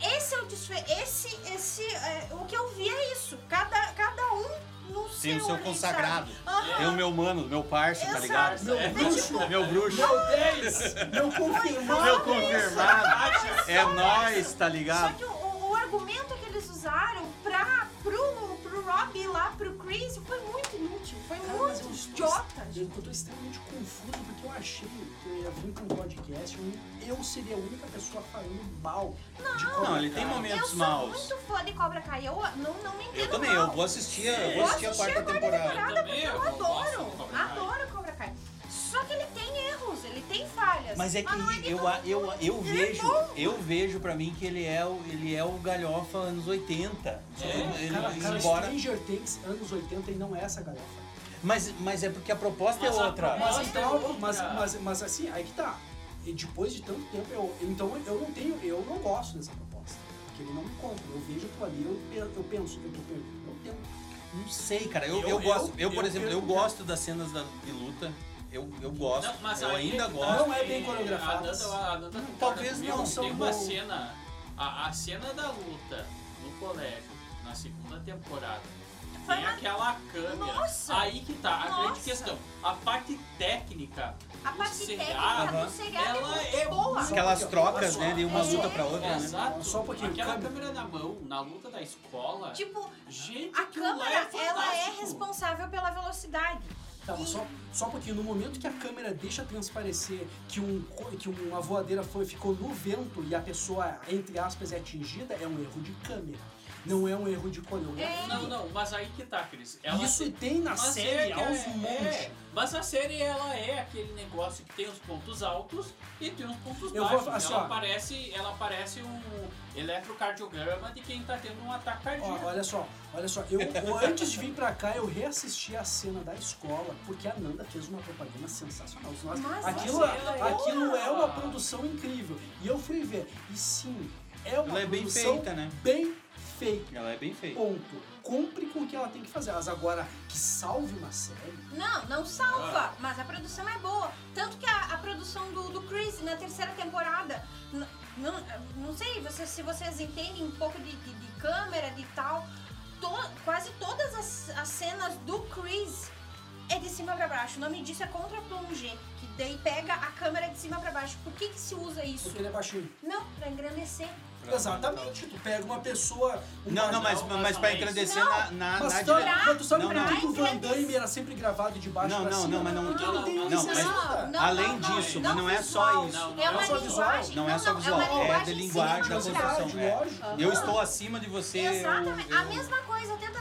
Esse é o desfecho. Esse, esse, é, o que eu vi é isso. Cada, cada um no seu. Tem o seu ali, consagrado. Tem o meu mano, meu parça, tá ligado? Meu É, bruxo, Meu bruxo. meu 10, meu confirmado. Meu confirmado. É nóis, tá Só ligado? que o, o- argumento que eles usaram pra, pro Rob lá, pro Chris, foi muito inútil. Foi Cara, muito eu idiota. est- Eu tô extremamente confuso porque eu achei que eu ia vir pra um podcast onde eu seria a única pessoa falando mal de Cobra Não, ele tem Kai. Eu momentos sou maus. muito fã de Cobra Kai. Eu não, não me entendo Eu também, mal. eu vou assistir, eu Eu vou assistir a quarta temporada. temporada Eu também, porque eu eu adoro. do Cobra Kai. Adoro Cobra Kai. Só que ele tem erros, ele tem falhas. Mas é que não de eu, eu, mundo. eu é vejo, bom. eu vejo pra mim que ele é o, ele é o galhofa anos 80. Só que É, ele, Cara, cara, embora, Stranger Things, anos 80, e não é essa galhofa. mas, mas é porque a proposta Mas é outra. proposta- Mas Nossa, então, outra. mas, mas, mas assim, aí que tá. E depois de tanto tempo, eu, então eu não tenho, eu não gosto dessa proposta. Porque ele não me compra. Eu vejo aquilo ali, eu, eu penso, eu tô perdendo meu tempo. Não sei, cara. Eu, Eu- eu, gosto, eu- eu, por eu- exemplo, eu, eu- gosto das cenas da, de luta. Eu, eu gosto. Não, mas eu aí ainda tá, gosto. Não é bem Nanda concorda Talvez não, são Tem uma bom. cena, a, a cena da luta no colégio, na segunda temporada. Foi Tem aquela câmera. Nossa! Aí que tá, a grande Nossa! questão. A parte técnica. A parte técnica do seriado ela é é boa. Aquelas trocas, né, de uma É, luta pra outra, né? Exato. Só um pouquinho, Aquela câmera. câmera na mão, na luta da escola. Tipo, gente, a lá câmera, é ela é responsável pela velocidade. Mas só, só porque no momento que a câmera deixa transparecer que, um, que uma voadeira foi, ficou no vento e a pessoa, entre aspas, é atingida, é um erro de câmera. Não é um erro de coreografia. É. Não, não, mas aí que tá, Cris. Ela Isso tem na série é aos é- montes. é, mas a série ela é aquele negócio que tem os pontos altos e tem os pontos Eu vou- baixos. assim, ela ó. parece, ela parece um eletrocardiograma de quem tá tendo um ataque Ó, cardíaco. olha só, olha só, eu, antes de vir pra cá, eu reassisti a cena da escola, porque a Nanda fez uma propaganda sensacional. Nós- Mas aquilo, é aquilo é uma produção incrível. E eu fui ver, e sim, é uma Ela é bem feita, né? bem feita. Ela é bem feita. Ponto. Cumpre com o que ela tem que fazer. Mas agora, que salve uma série. Não, não salva, mas a produção é boa. Tanto que a, a produção do, do Chris na terceira temporada, não, não sei vocês, se vocês entendem um pouco de, de, de câmera, de tal, to- quase todas as, as cenas do Chris é de cima pra baixo. O nome disso é contra-plongé, que daí pega a câmera de cima pra baixo. Por que que se usa isso? Porque ele é baixinho. Não, pra engrandecer. Exatamente. Tu pega uma pessoa. um Não, não, mas, Não, mas pra engrandecer Não, na, na, Mas na tu, dire- mas tu sabe Não, por não. que o Van. Damme era sempre gravado de baixo Não, pra não, cima? não, mas não- Porque não, não, não, licença. mas- não, além não, não, disso, mas não é só visual. isso. Não, não É uma é só visual, linguagem. não é só visual, uma é de linguagem da construção. é. Eu estou acima de você. Exatamente. A mesma coisa, tenta.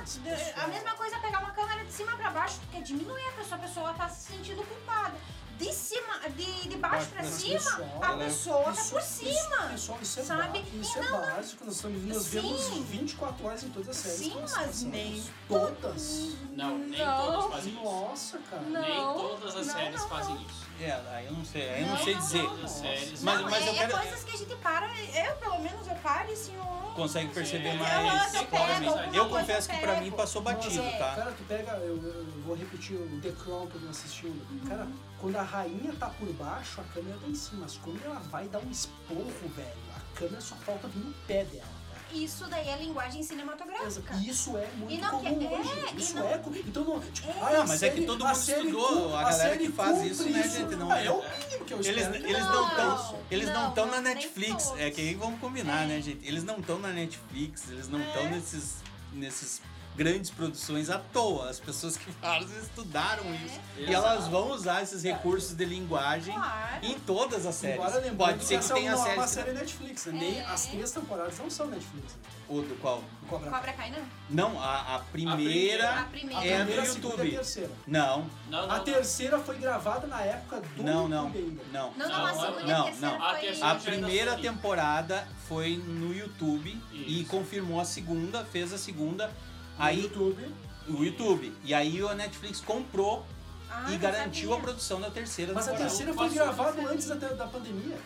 A mesma coisa é pegar uma câmera de cima pra baixo, que é diminuir a pessoa, a pessoa tá se sentindo culpada. De cima, de, de baixo pra Mas, cima, pessoal, a ela é- pessoa tá Isso- por isso- cima. pessoal, isso é, sabe? isso E é não, básico. Nós, estamos, nós Sim. vemos 24 horas em todas as séries. Sim, mas nem Todas. Não, nem Não. todas fazem isso. Nossa, cara. Não. Nem todas as não, séries não, fazem não. isso. É, aí eu não sei, aí eu não, Não, sei não, dizer. não, séries. Mas- não, mas é, eu quero- é coisas que a gente para, eu pelo menos eu paro e assim, ó. Consegue perceber Sim. mais eu claramente. pego, Eu confesso eu que pra mim passou batido, é, tá? Cara, tu pega, eu, eu vou repetir o The Crown que eu tô assistindo. Cara, quando a rainha tá por baixo, a câmera tá em cima. Mas quando ela vai dar um esporro, velho, a câmera só falta vir no pé dela. cara. Isso daí é linguagem cinematográfica. Isso é muito comum que- é, hoje. e Isso não- é. co- Então não. Tipo, É. ah, a mas é que série- todo a mundo série estudou, a galera série que faz cumpre isso, né, gente? Não ah, é- é o mínimo que eu Eles, espero. eles ela não estão eles não não, estão na Netflix. É que aí vamos combinar, É. né, gente? Eles não estão na Netflix, eles não estão É. nesses, nesses grandes produções à toa. As pessoas que fazem estudaram É. isso. E elas vão usar esses recursos de linguagem Claro. em todas as séries. Agora lembrando Pode que ser que tenha é uma, séries. uma série Netflix, né? Nem É. as três temporadas não são Netflix. Né? O do qual? O Cobra. Cobra Kai não. Não, a, a primeira. A A primeira. É primeira, no a segunda e a YouTube. terceira. Não, Não, não, A não. terceira foi gravada na época do não, não, YouTube ainda. não. Não, não, Não, a segunda e não, a terceira não. A foi. A é primeira Sony. temporada foi no YouTube e Isso. confirmou a segunda, fez a segunda. Aí YouTube. o YouTube. E aí a Netflix comprou Ah, e garantiu a sabia. produção da terceira Mas a temporada. terceira Passou, foi gravada antes da, da pandemia.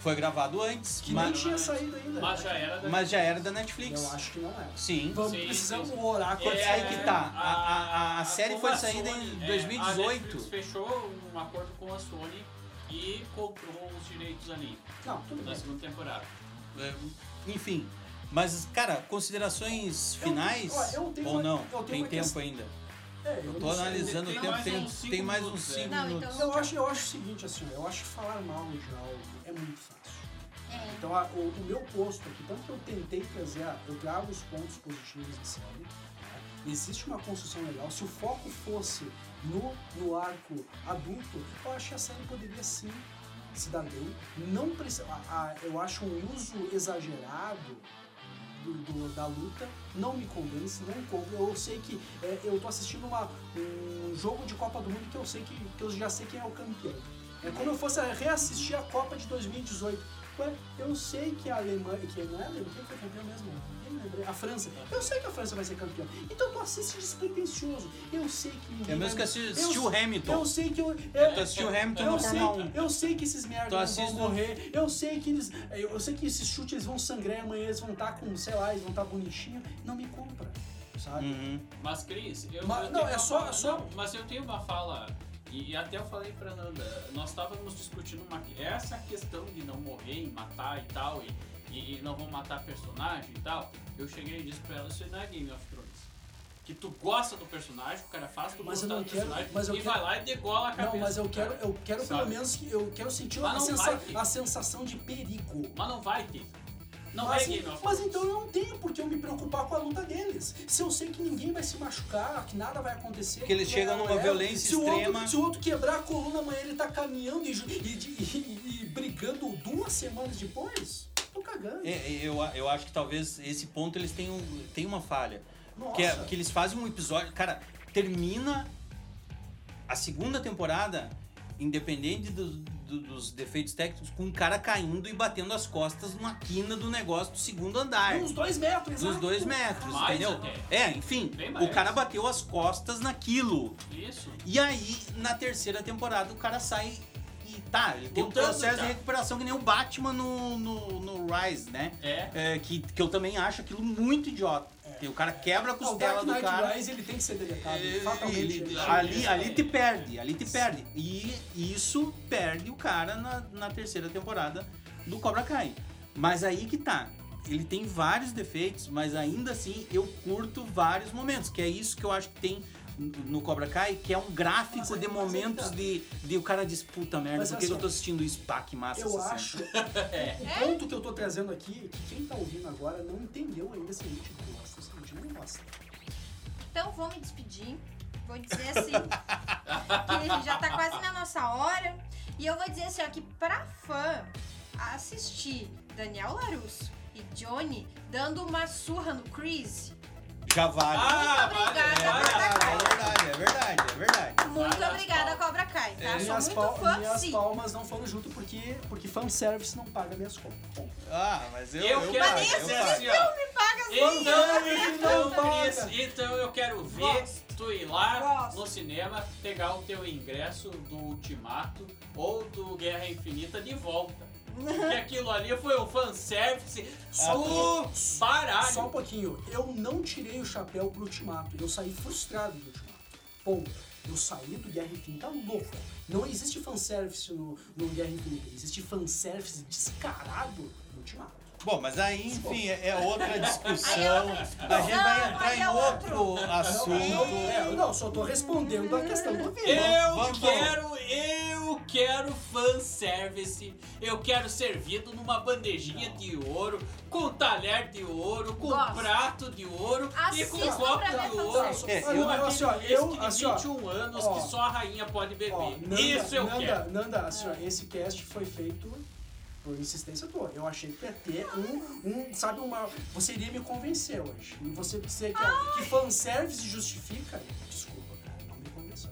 Foi gravado antes, Que nem mas, tinha saído ainda. Mas já era da mas já era da Netflix. Eu acho que não era. Sim. Vamos, Sim, precisamos sim, orar com É aí que tá. A, a, a, a série foi a saída Sony- em é, 2018. a Netflix fechou um acordo com a Sony e comprou os direitos ali Não, tudo na bem. segunda temporada. É, Enfim. Mas, cara, considerações Eu- finais ó, eu tenho ou uma- não? eu tenho Tem uma tempo questão- ainda. É, eu Eu tô analisando o tempo, tem, tem mais uns minutos, 5 é. Não, minutos. então- Eu acho, eu acho o seguinte, assim, eu acho que falar mal de algo é muito fácil. É. Então a- o, o meu posto aqui, tanto que eu tentei trazer, a- eu trago os pontos positivos da série. né? Existe uma construção legal. Se o foco fosse no, no arco adulto, eu acho que a série poderia sim se dar bem. Não precisa. a- a- eu acho um uso exagerado do- do- da luta não me convence, não compro. Eu sei que é, eu tô assistindo uma, um jogo de Copa do Mundo que eu sei que, que eu já sei quem é o campeão. É como eu fosse reassistir a Copa de 2018. Ué, eu sei que a Alemanha. Que não é a Alemanha, quem foi campeão mesmo? A França. Eu sei que a França vai ser campeã. Então tu assiste despretensioso. Eu sei que ninguém. É mesmo que vai- assi- eu- assistiu o Hamilton. Eu sei que eu. Tu Eu, assistiu o Hamilton eu na sei, Fórmula 1. eu sei que esses Tu merdas vão assiste no- morrer. Eu sei que eles. Eu, eu sei que esses chutes eles vão sangrar amanhã eles vão estar com, sei lá, eles vão estar bonitinhos. Não me compra. Sabe? Uhum. Mas, Cris, eu, Mas- eu não, é só- fala- é só- não, mas eu tenho uma fala, e, e até eu falei pra Nanda, nós estávamos discutindo uma, essa questão de não morrer e matar e tal, e, e, e não vão matar personagem e tal. Eu cheguei e disse pra ela, isso não é Game of Thrones. Que tu gosta do personagem, o cara faz tu Mas eu gostar não do quero- personagem mas eu e quero- vai lá e degola a cabeça. Não, mas eu quero, eu quero pelo menos que eu quero sentir Mas a, não sensa- vai a sensação de perigo. Mas não vai ter. Não mas, é Game of mas Thrones. então eu não tenho por que eu me preocupar com a luta deles. Se eu sei que ninguém vai se machucar, que nada vai acontecer. Que eles chegam numa é, violência se o extrema. Outro, se o outro quebrar a coluna amanhã ele tá caminhando e, e- e- e- brigando duas semanas depois, cagando. É, é, eu, eu acho que talvez esse ponto eles tenham, tenham uma falha. Nossa. Que, é, que eles fazem um episódio. Cara, termina a segunda temporada, independente do- do- dos defeitos técnicos, com um cara caindo e batendo as costas numa quina do negócio do segundo andar. Uns dois metros, Dos exato. dois metros, Mais entendeu? até. É, enfim, o cara bateu as costas naquilo. Isso. E aí, na terceira temporada, o cara sai e tá, ele tem um processo tá. de recuperação que nem o Batman no, no, no Rise, né? É. É, que, que eu também acho aquilo muito idiota. Que o cara quebra a costela do cara. Rise ele tem que ser deletado. Ele- fatalmente. ele- ele- ali, ali te perde, ali te perde. E isso perde o cara na, na terceira temporada do Cobra Kai. Mas aí que tá. Ele tem vários defeitos, mas ainda assim eu curto vários momentos. Que é isso que eu acho que tem no- Cobra Kai, que é um gráfico Mas de momentos tá. de, de o cara diz, puta merda, Mas por que assim, eu tô assistindo isso? Pá, que massa Eu acho. cena. O ponto que eu tô trazendo aqui é que quem tá ouvindo agora não entendeu ainda se a gente gosta, se a gente não gosta. Então vou me despedir. Vou dizer assim que já tá quase na nossa hora. E eu vou dizer assim, ó, que pra fã assistir Daniel Larusso e Johnny dando uma surra no Chris, Já vale. Ah, Muito obrigada, é, Cobra verdade, Kai. é verdade, é verdade, é verdade. muito obrigada, as Cobra Kai, tá? Sou minhas, muito pal- fã, minhas sim. palmas não foram junto porque, porque fanservice não paga minhas contas. Ponto. Ah, mas eu, Eu, quero pago, nem eu pago. assim, ó. Paga sim. Então, então, paga. Cris, então eu quero ver Gosto. tu ir lá Gosto. no cinema, pegar o teu ingresso do Ultimato ou do Guerra Infinita de volta. Porque aquilo ali foi um fanservice Só do baralho. Só um pouquinho. Eu não tirei o chapéu pro Ultimato. Eu saí frustrado do Ultimato. Ponto. Eu saí do Guerra Infinita louco. Não existe fanservice no, no Guerra Infinita. Existe fanservice descarado no Ultimato. Bom, mas aí, enfim, é é outra é discussão. A gente vai entrar aí em é outro outro. Não, assunto. é, não, só tô respondendo a questão do vídeo. Eu Vamos, vamos. quero, eu quero fanservice. Eu quero servido numa bandejinha de ouro, com talher de ouro, com Gosto. prato de ouro e com copo de ouro. É, Com eu- assim, ó, eu- de assim, ó, 21 anos ó, que só a rainha pode beber. Ó, Nanda, Isso eu Nanda, quero. Nanda, assim, ó, esse cast foi feito por insistência tua. Eu achei que ia ter um, um, sabe, uma... Você iria me convencer hoje. E você dizer que, que fanservice justifica... Desculpa, cara, não me convenceu.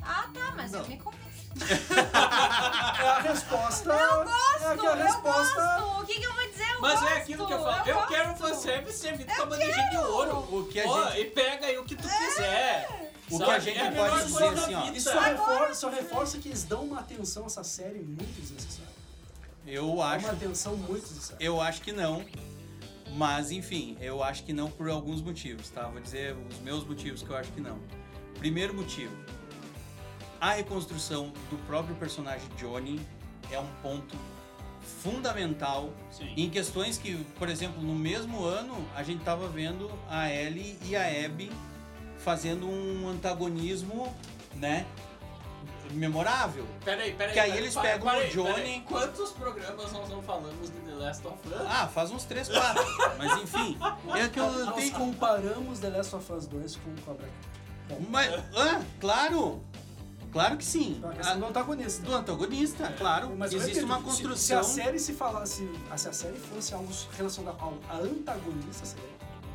Ah, tá, mas eu me convenci. É a resposta... Eu gosto, é que a eu resposta... gosto. O que, que eu vou dizer? Eu Mas gosto. é aquilo que eu falo. Eu, quero gosto. fanservice servido com a bandejinha de ouro. O que a gente- E pega aí o que tu quiser. O que a gente é a pode dizer assim, ó. Isso reforça, isso reforça que eles dão uma atenção a essa série muito desnecessária. Eu acho, uma atenção muito eu acho que não. Mas, enfim, eu acho que não por alguns motivos, tá? Vou dizer os meus motivos que eu acho que não. Primeiro motivo. A reconstrução do próprio personagem Johnny é um ponto fundamental Sim. em questões que, por exemplo, no mesmo ano a gente tava vendo a Ellie e a Abby fazendo um antagonismo, né? Memorável. Peraí, peraí. Que aí peraí, eles peraí, pegam o peraí, Johnny- peraí. Quantos programas nós não falamos de The Last of Us? Ah, faz uns 3, 4. Mas enfim, é que eu Nós tenho. comparamos The Last of Us 2 com Cobra Kai. Mas, ah, claro! Claro que sim. a questão do A- antagonista. do antagonista, claro. Mas Existe uma se- construção. Se, a série se falasse, se a série fosse algo relacionado ao a antagonista seria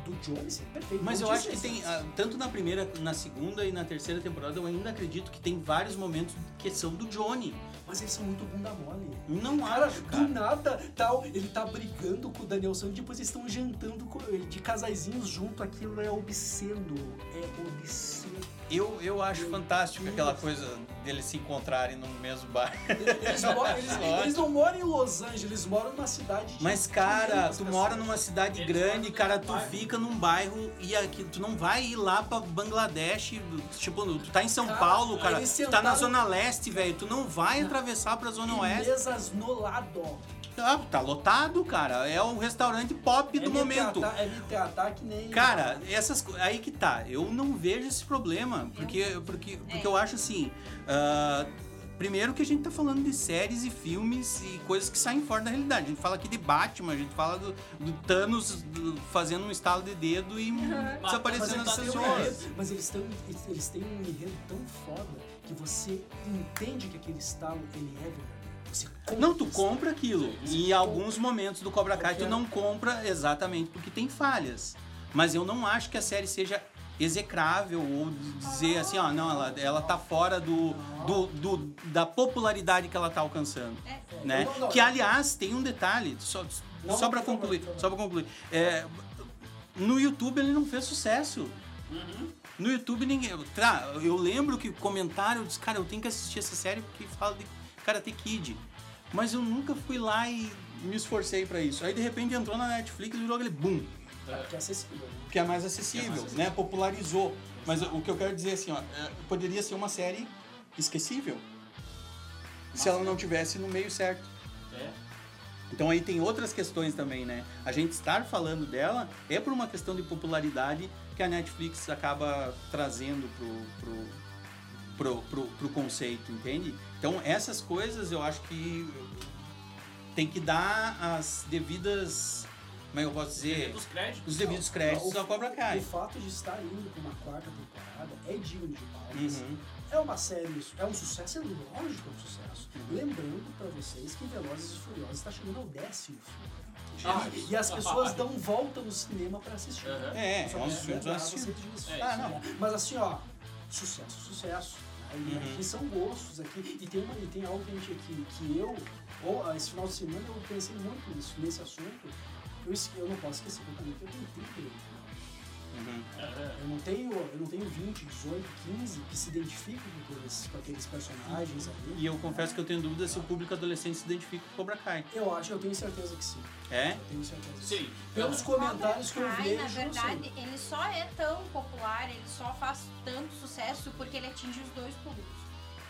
do Johnny, seria perfeito. Mas eu acho que tem, ah, tanto na primeira, na segunda e na terceira temporada, eu ainda acredito que tem vários momentos que são do Johnny. Mas eles são muito bunda mole. Não Cara, acho, do cara. nada, tal, ele tá brigando com o Daniel San, depois eles estão jantando com- de casaizinhos junto, aquilo é obsceno. É obsceno. Eu, eu acho fantástico aquela coisa deles se encontrarem no mesmo bar. Eles, moram- eles- eles não moram em Los Angeles, eles moram numa cidade de Mas, cara, 500 tu pessoas. mora numa cidade Eles grande, cara, tu bairro. fica num bairro e aqui, tu não vai ir lá pra Bangladesh, tipo, tu tá em São Cara, Paulo, cara, tu tá na Zona Leste, velho, tu não vai atravessar pra Zona Oeste. mesas no lado. Tá, tá lotado, cara, é um restaurante pop do é momento. Tratar, é me tratar que nem... Cara, essas aí que tá. Eu não vejo esse problema, porque porque, porque eu acho assim, ah, primeiro que a gente tá falando de séries e filmes e coisas que saem fora da realidade. A gente fala aqui de Batman, a gente fala do, do Thanos do- fazendo um estalo de dedo e desaparecendo Mas as tá pessoas. mas eles, tão, eles, eles têm um enredo tão foda que você entende que aquele estalo ele é verdadeiro. Você compra Não, tu compra aquilo. E em alguns momentos do Cobra Kai tu não compra exatamente porque tem falhas. Mas eu não acho que a série seja execrável ou dizer assim, ó, não, ela, ela tá fora do, do, do- da popularidade que ela tá alcançando. É. Né? Que aliás tem um detalhe, só, só favor, concluir, só para concluir. É, no YouTube ele não fez sucesso. Uhum. No YouTube ninguém. Tá, eu lembro que comentário, eu disse, cara, eu tenho que assistir essa série porque fala de Karate Kid. Mas eu nunca fui lá e me esforcei pra isso. Aí de repente entrou na Netflix e virou aquele boom, Que é acessível. né? que é mais acessível, né? Popularizou. Mas o que eu quero dizer assim, ó, é, poderia ser uma série esquecível. Se ela não tivesse no meio certo. É. Então aí tem outras questões também, né? A gente estar falando dela é por uma questão de popularidade que a Netflix acaba trazendo pro, pro, pro, pro, pro conceito, entende? Então essas coisas eu acho que tem que dar as devidas, como é que eu posso dizer? Dos créditos. Os devidos créditos O- ao Cobra Kai. O fato de estar indo pra uma quarta temporada é digno de palmas. Uhum. É uma série, é um sucesso, é lógico que é um sucesso. Lembrando pra vocês que Velozes e Furiosos está chegando ao décimo filme. Ah, E as pessoas dão volta no cinema pra assistir. Aham. É, é assistido. vocês disso. É, Ah, isso não. Mas assim, ó, sucesso, sucesso. né? E Uhum. aqui são gostos aqui. E tem, uma, e tem algo que, a gente, que, que eu, ou, ah, esse final de semana, eu pensei muito nisso, nesse assunto. Eu, eu não posso esquecer eu tenho 30 anos. Uhum. Aham. Eu não tenho, eu não tenho 20, 18, 15 que se identificam com aqueles, com aqueles personagens ali. E eu confesso que eu tenho dúvida se o público adolescente se identifica com Cobra Kai. Eu acho, eu tenho certeza que sim. É? Eu tenho certeza que Sim. Pelos comentários que eu Cobra Kai, vejo. na verdade, ele só é tão popular, ele só faz tanto sucesso porque ele atinge os dois públicos.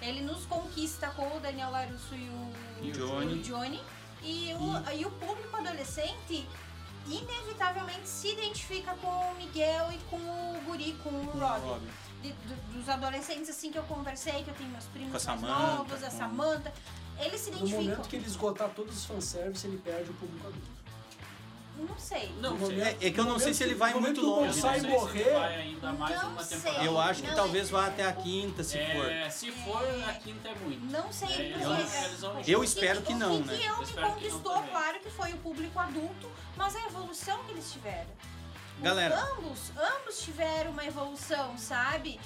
Ele nos conquista com o Daniel Larusso e o E o Johnny. o Johnny. E o, e o público adolescente inevitavelmente se identifica com o Miguel e com o Guri, com o Robin. De- do- dos adolescentes assim que eu conversei, que eu tenho meus primos Com a mais Samantha, novos, a com- Samantha, eles se No identificam. momento que ele esgotar todos os fanservice, ele perde o público adulto. Não sei. Não sei. É- é que eu não sei se ele que- vai muito que longe, Eu se ele morrer, vai ainda mais Não uma sei. temporada. Eu acho que Não, talvez vá até a quinta, se for. É, se for a quinta é muito. Não sei É, porque. eu é, vão- o Eu espero que não, que né? eu Eu me que conquistou, também. claro que foi o público adulto, mas a evolução que eles tiveram. Os Galera. Ambos, ambos tiveram uma evolução, sabe?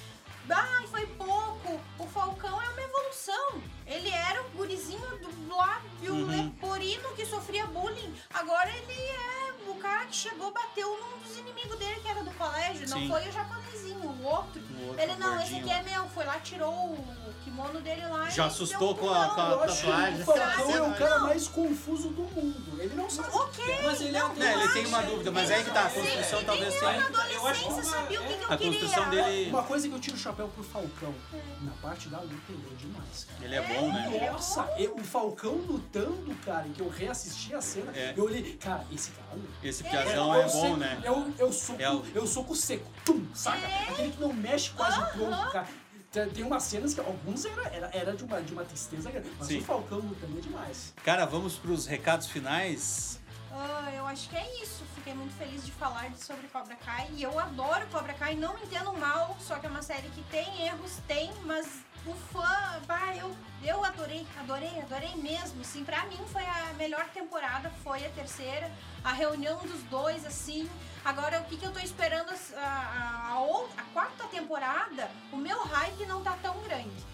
Ai, foi pouco. O Falcão é uma evolução. Ele era o gurizinho do lábio Uhum. leporino que sofria bullying. Agora ele é o cara que chegou, bateu num dos inimigos dele, que era do colégio. Não Sim. foi o japonesinho, o outro. O outro Ele não, esse gordinho aqui é meu. Foi lá, tirou o kimono dele lá Já assustou com a- com a- tatuagem. o Falcão é o Não. cara mais confuso do mundo. Ele não sabe o que Ok. Mas ele é não, Né, ele tem uma dúvida, mas Ele aí que tá, a não construção talvez tenha- Eu acho que uma- sabia o que, que eu A queria. construção dele. Uma coisa que eu tiro o chapéu pro Falcão. Na parte da luta ele é demais, cara. Ele é bom, né? Nossa, eu- o Falcão lutando, cara, em que eu reassisti a cena, É. eu olhei, cara, esse cara luta. Esse piazão é Eu bom, né? Eu, eu soco, É o- eu soco seco, tum, saca? Aquele que não mexe quase o tronco, cara. Tem umas cenas que alguns era, era, era de, uma, de uma tristeza grande. Mas Sim. o Falcão lutando é demais. Cara, vamos pros recados finais. Ah, eu acho que é isso. Fiquei muito feliz de falar sobre Cobra Kai. E eu adoro Cobra Kai, não entendo mal, só que é uma série que tem erros, tem, mas o fã, bah, eu, eu adorei, adorei, adorei mesmo. Assim, pra mim foi a melhor temporada, foi a terceira. A reunião dos dois, assim. Agora, o que, que eu tô esperando a, a, a, a quarta temporada, o meu hype não tá tão grande.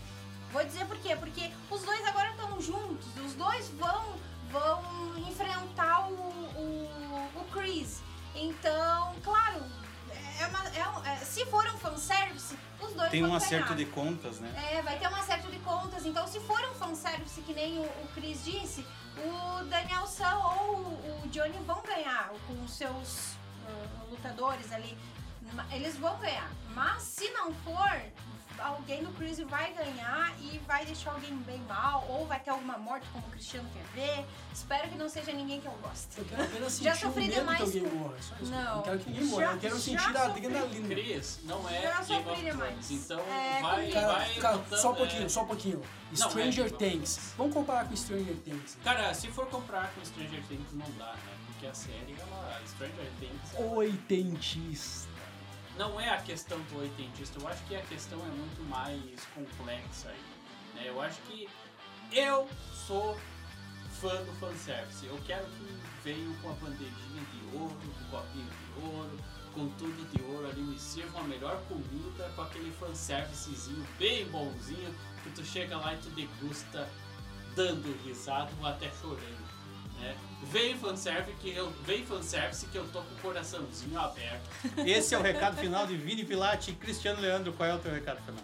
Vou dizer por quê? Porque os dois agora estão juntos, os dois vão, vão enfrentar o, o, o Chris. Então, claro, é uma, é um- é- se for um fanservice, os dois Tem um acerto ganhar. de contas, né? É, vai ter um acerto de contas. Então, se for um fanservice, que nem o, o Chris disse, o Daniel San ou o, o Johnny vão ganhar com os seus ah, lutadores ali. Eles vão ganhar. Mas se não for, alguém do Chris vai ganhar e vai deixar alguém bem mal. Ou vai ter alguma morte, como o Cristiano quer ver. Espero que não seja ninguém que eu goste. Eu quero apenas sentir Já o sofri medo que demais alguém morra. Isso. Não. Eu não quero que ninguém morra. Já- eu quero sentir a adrenalina. Cris, não é Já Game sofri of demais. Então É, vai. Cara, vai cara, botando, só um pouquinho, é, só um pouquinho. Não, Stranger é, Things. Vamos comparar com Stranger Things. Cara, se for comprar com Stranger Things não dá, né? Porque a série, ela, Stranger Things, ela- Oitentista. Não é a questão do oitentista. Eu acho que a questão é muito mais complexa aí. Né? Eu acho que eu sou fã do fanservice. Eu quero que venham com a bandejinha de ouro, com o copinho de ouro, com tudo de ouro ali, me sirvam a melhor comida com aquele fanservicezinho bem bonzinho que tu chega lá e tu degusta dando risada ou até chorando. Né? Vem fanservice que eu vem fanservice que eu tô com o coraçãozinho aberto. Esse é o recado final de Vini Pilate e Cristiano Leandro. Qual é o teu recado final?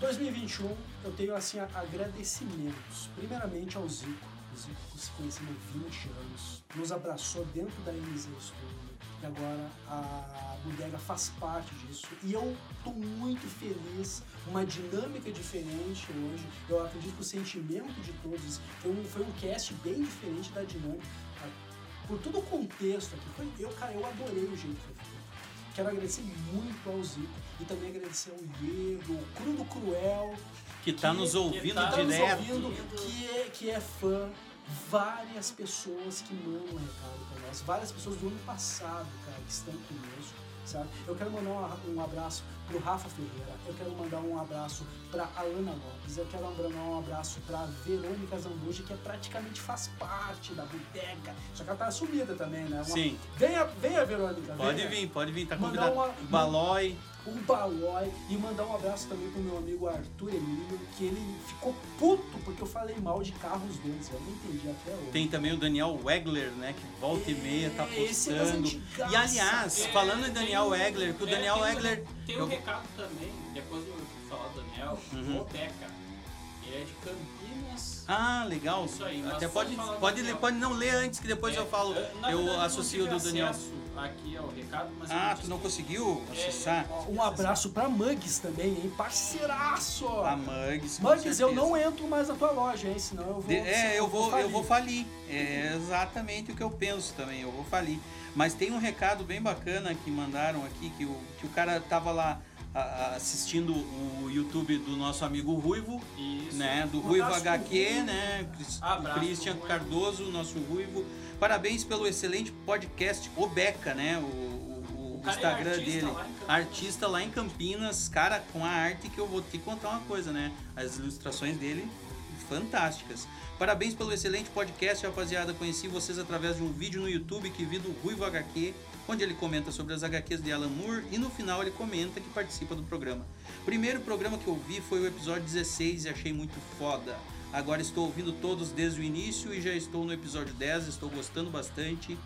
2021, eu tenho assim agradecimentos. Primeiramente ao Zico. O Zico se conhecemos há 20 anos, nos abraçou dentro da MZ Studio. E agora a Bodega faz parte disso. E eu tô muito feliz, uma dinâmica diferente hoje. Eu acredito que o sentimento de todos foi um, foi um cast bem diferente da dinâmica. Por todo o contexto aqui, foi, eu, cara, eu adorei o jeito que foi feito. Quero agradecer muito ao Zico e também agradecer ao Diego, o Crudo Cruel, Que tá Que- nos que ouvindo tá nos direto. ouvindo, que é, que é fã. Várias pessoas que mandam um recado pra nós. Várias pessoas do ano passado, cara, que estão conosco, sabe? Eu quero mandar um, abraço pro Rafa Ferreira. Eu quero mandar um abraço pra Alana Lopes. Eu quero mandar um abraço pra Verônica Zambuja, que é, praticamente faz parte da bodega. Só que ela tá sumida também, né? Uma- Sim, Venha, venha, Verônica. pode venha. vir, pode vir. Tá convidado. uma- Balói. O Balói e mandar um abraço também pro meu amigo Arthur Emílio, que ele ficou puto porque eu falei mal de carros deles. Eu não entendi até hoje. Tem também o Daniel Wegler, né? Que volta e meia tá é postando. antigaças. E aliás, É, falando em Daniel Wegler, que o é, Daniel tem Wegler. Tem um eu- recado também, depois eu falar do Daniel, Uhum. o Beca. Ele é de Campinas. Ah, legal. Isso aí, Até pode pode, pode, pode não ler antes, que depois É, eu falo. é, eu verdade, associo do Daniel. acesso Aqui ao recado, mas Ah, tu não conseguiu acessar? Um abraço pra Mugs também, hein? Parceiraço! A Mugs. Mugs, eu não entro mais na tua loja, hein? Senão eu vou. De- é, eu vou, eu falir. vou falir. É exatamente o que eu penso também, eu vou falir. Mas tem um recado bem bacana que mandaram aqui, que o, que o cara tava lá assistindo o YouTube do nosso amigo Ruivo, Isso. né? Do Ruivo HQ, Ruivo. né? Abraço Christian. Cardoso, nosso Ruivo. Parabéns pelo excelente podcast, o Beca, né? O, é Instagram artista dele. lá. Artista lá em Campinas, cara, com a arte que eu vou te contar uma coisa, né? As ilustrações dele, fantásticas. Parabéns pelo excelente podcast, rapaziada. Conheci vocês através de um vídeo no YouTube que vi do Ruivo HQ, onde ele comenta sobre as HQs de Alan Moore e no final ele comenta que participa do programa. Primeiro programa que eu vi foi o episódio 16 e achei muito foda. Agora estou ouvindo todos desde o início e já estou no episódio 10, estou gostando bastante.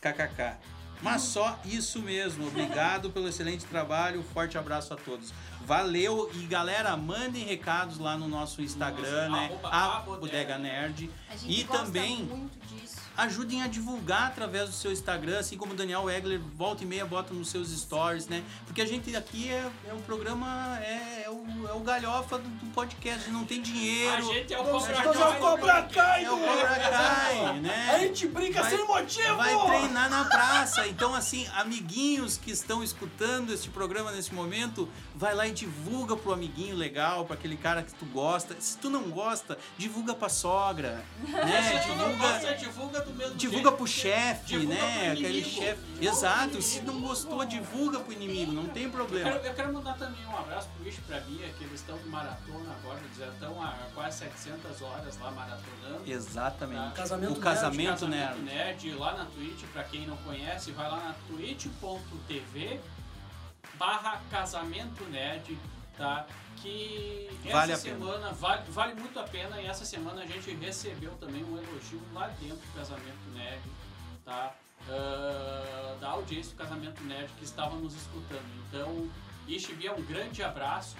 KKK. Mas só isso mesmo. Obrigado pelo excelente trabalho. Forte abraço a todos. Valeu e galera, mandem recados lá no nosso Instagram, Nossa, né? arroba A a Bodega Nerd. A gente E gosta também. Ajudem a divulgar através do seu Instagram, assim como o Daniel Egler volta e meia bota nos seus stories, né? Porque a gente aqui é, é um programa, é, é, o, é o galhofa do, do podcast, não tem dinheiro. A gente é o Cobra nós é Kai o Cobra Kai, É o né? Cobra Kai, né? A gente brinca Vai- sem motivo! Vai treinar na praça. Então, assim, amiguinhos que estão escutando este programa nesse momento, vai lá e divulga pro amiguinho legal, pra aquele cara que tu gosta. Se tu não gosta, divulga pra sogra, né? Divulga, divulga divulga jeito pro chefe, divulga né? pro Aquele chefe. Exato. Se não gostou, divulga pro inimigo, não tem Eu problema. quero, eu quero mandar também um abraço pro Ish e pra Bia, que eles estão de maratona agora, eles já estão há quase 700 horas lá maratonando. Exatamente. Casamento o casamento, Tá. Casamento né? Nerd lá na Twitch, pra quem não conhece, vai lá na twitch.tv barra casamento nerd, tá? Que Vale essa semana vale, vale muito a pena e essa semana a gente recebeu também um elogio lá dentro do casamento nerd, tá? Ah, da audiência do casamento nerd que estava nos escutando. Então, Ishibia, um grande abraço.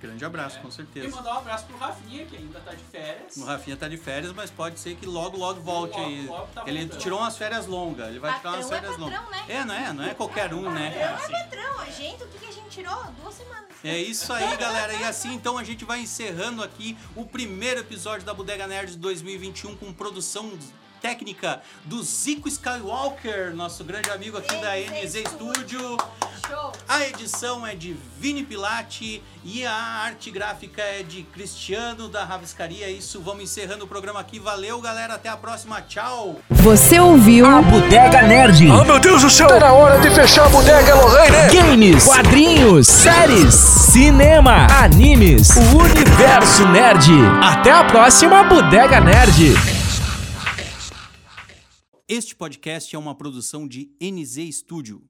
Grande abraço, né? com E certeza. mandar um abraço pro Rafinha, que ainda tá de férias. O Rafinha tá de férias, mas pode ser que logo, logo volte Logo, aí. logo tá Ele voltando. tirou umas férias longas. Ele vai tirar umas Patrão é férias patrão, longas. né? É, não é? Não é qualquer um, né? É, assim. Patrão, a gente, o que, que a gente tirou? Duas semanas. É isso aí, galera. E assim, então, a gente vai encerrando aqui o primeiro episódio da Bodega Nerd 2021 com produção técnica do Zico Skywalker, nosso grande amigo aqui da NZ NZ Studio. Show. A edição é de Vini Pilati e a arte gráfica é de Cristiano da Rabiscaria. É isso, vamos encerrando o programa aqui. Valeu, galera. Até a próxima. Tchau. Você ouviu A Bodega Nerd. Oh meu Deus do céu! Tá na hora de fechar a bodega, Lorraine! Games, quadrinhos, séries, cinema, animes, o universo nerd. Até a próxima Bodega Nerd. Este podcast é uma produção de NZ Studio.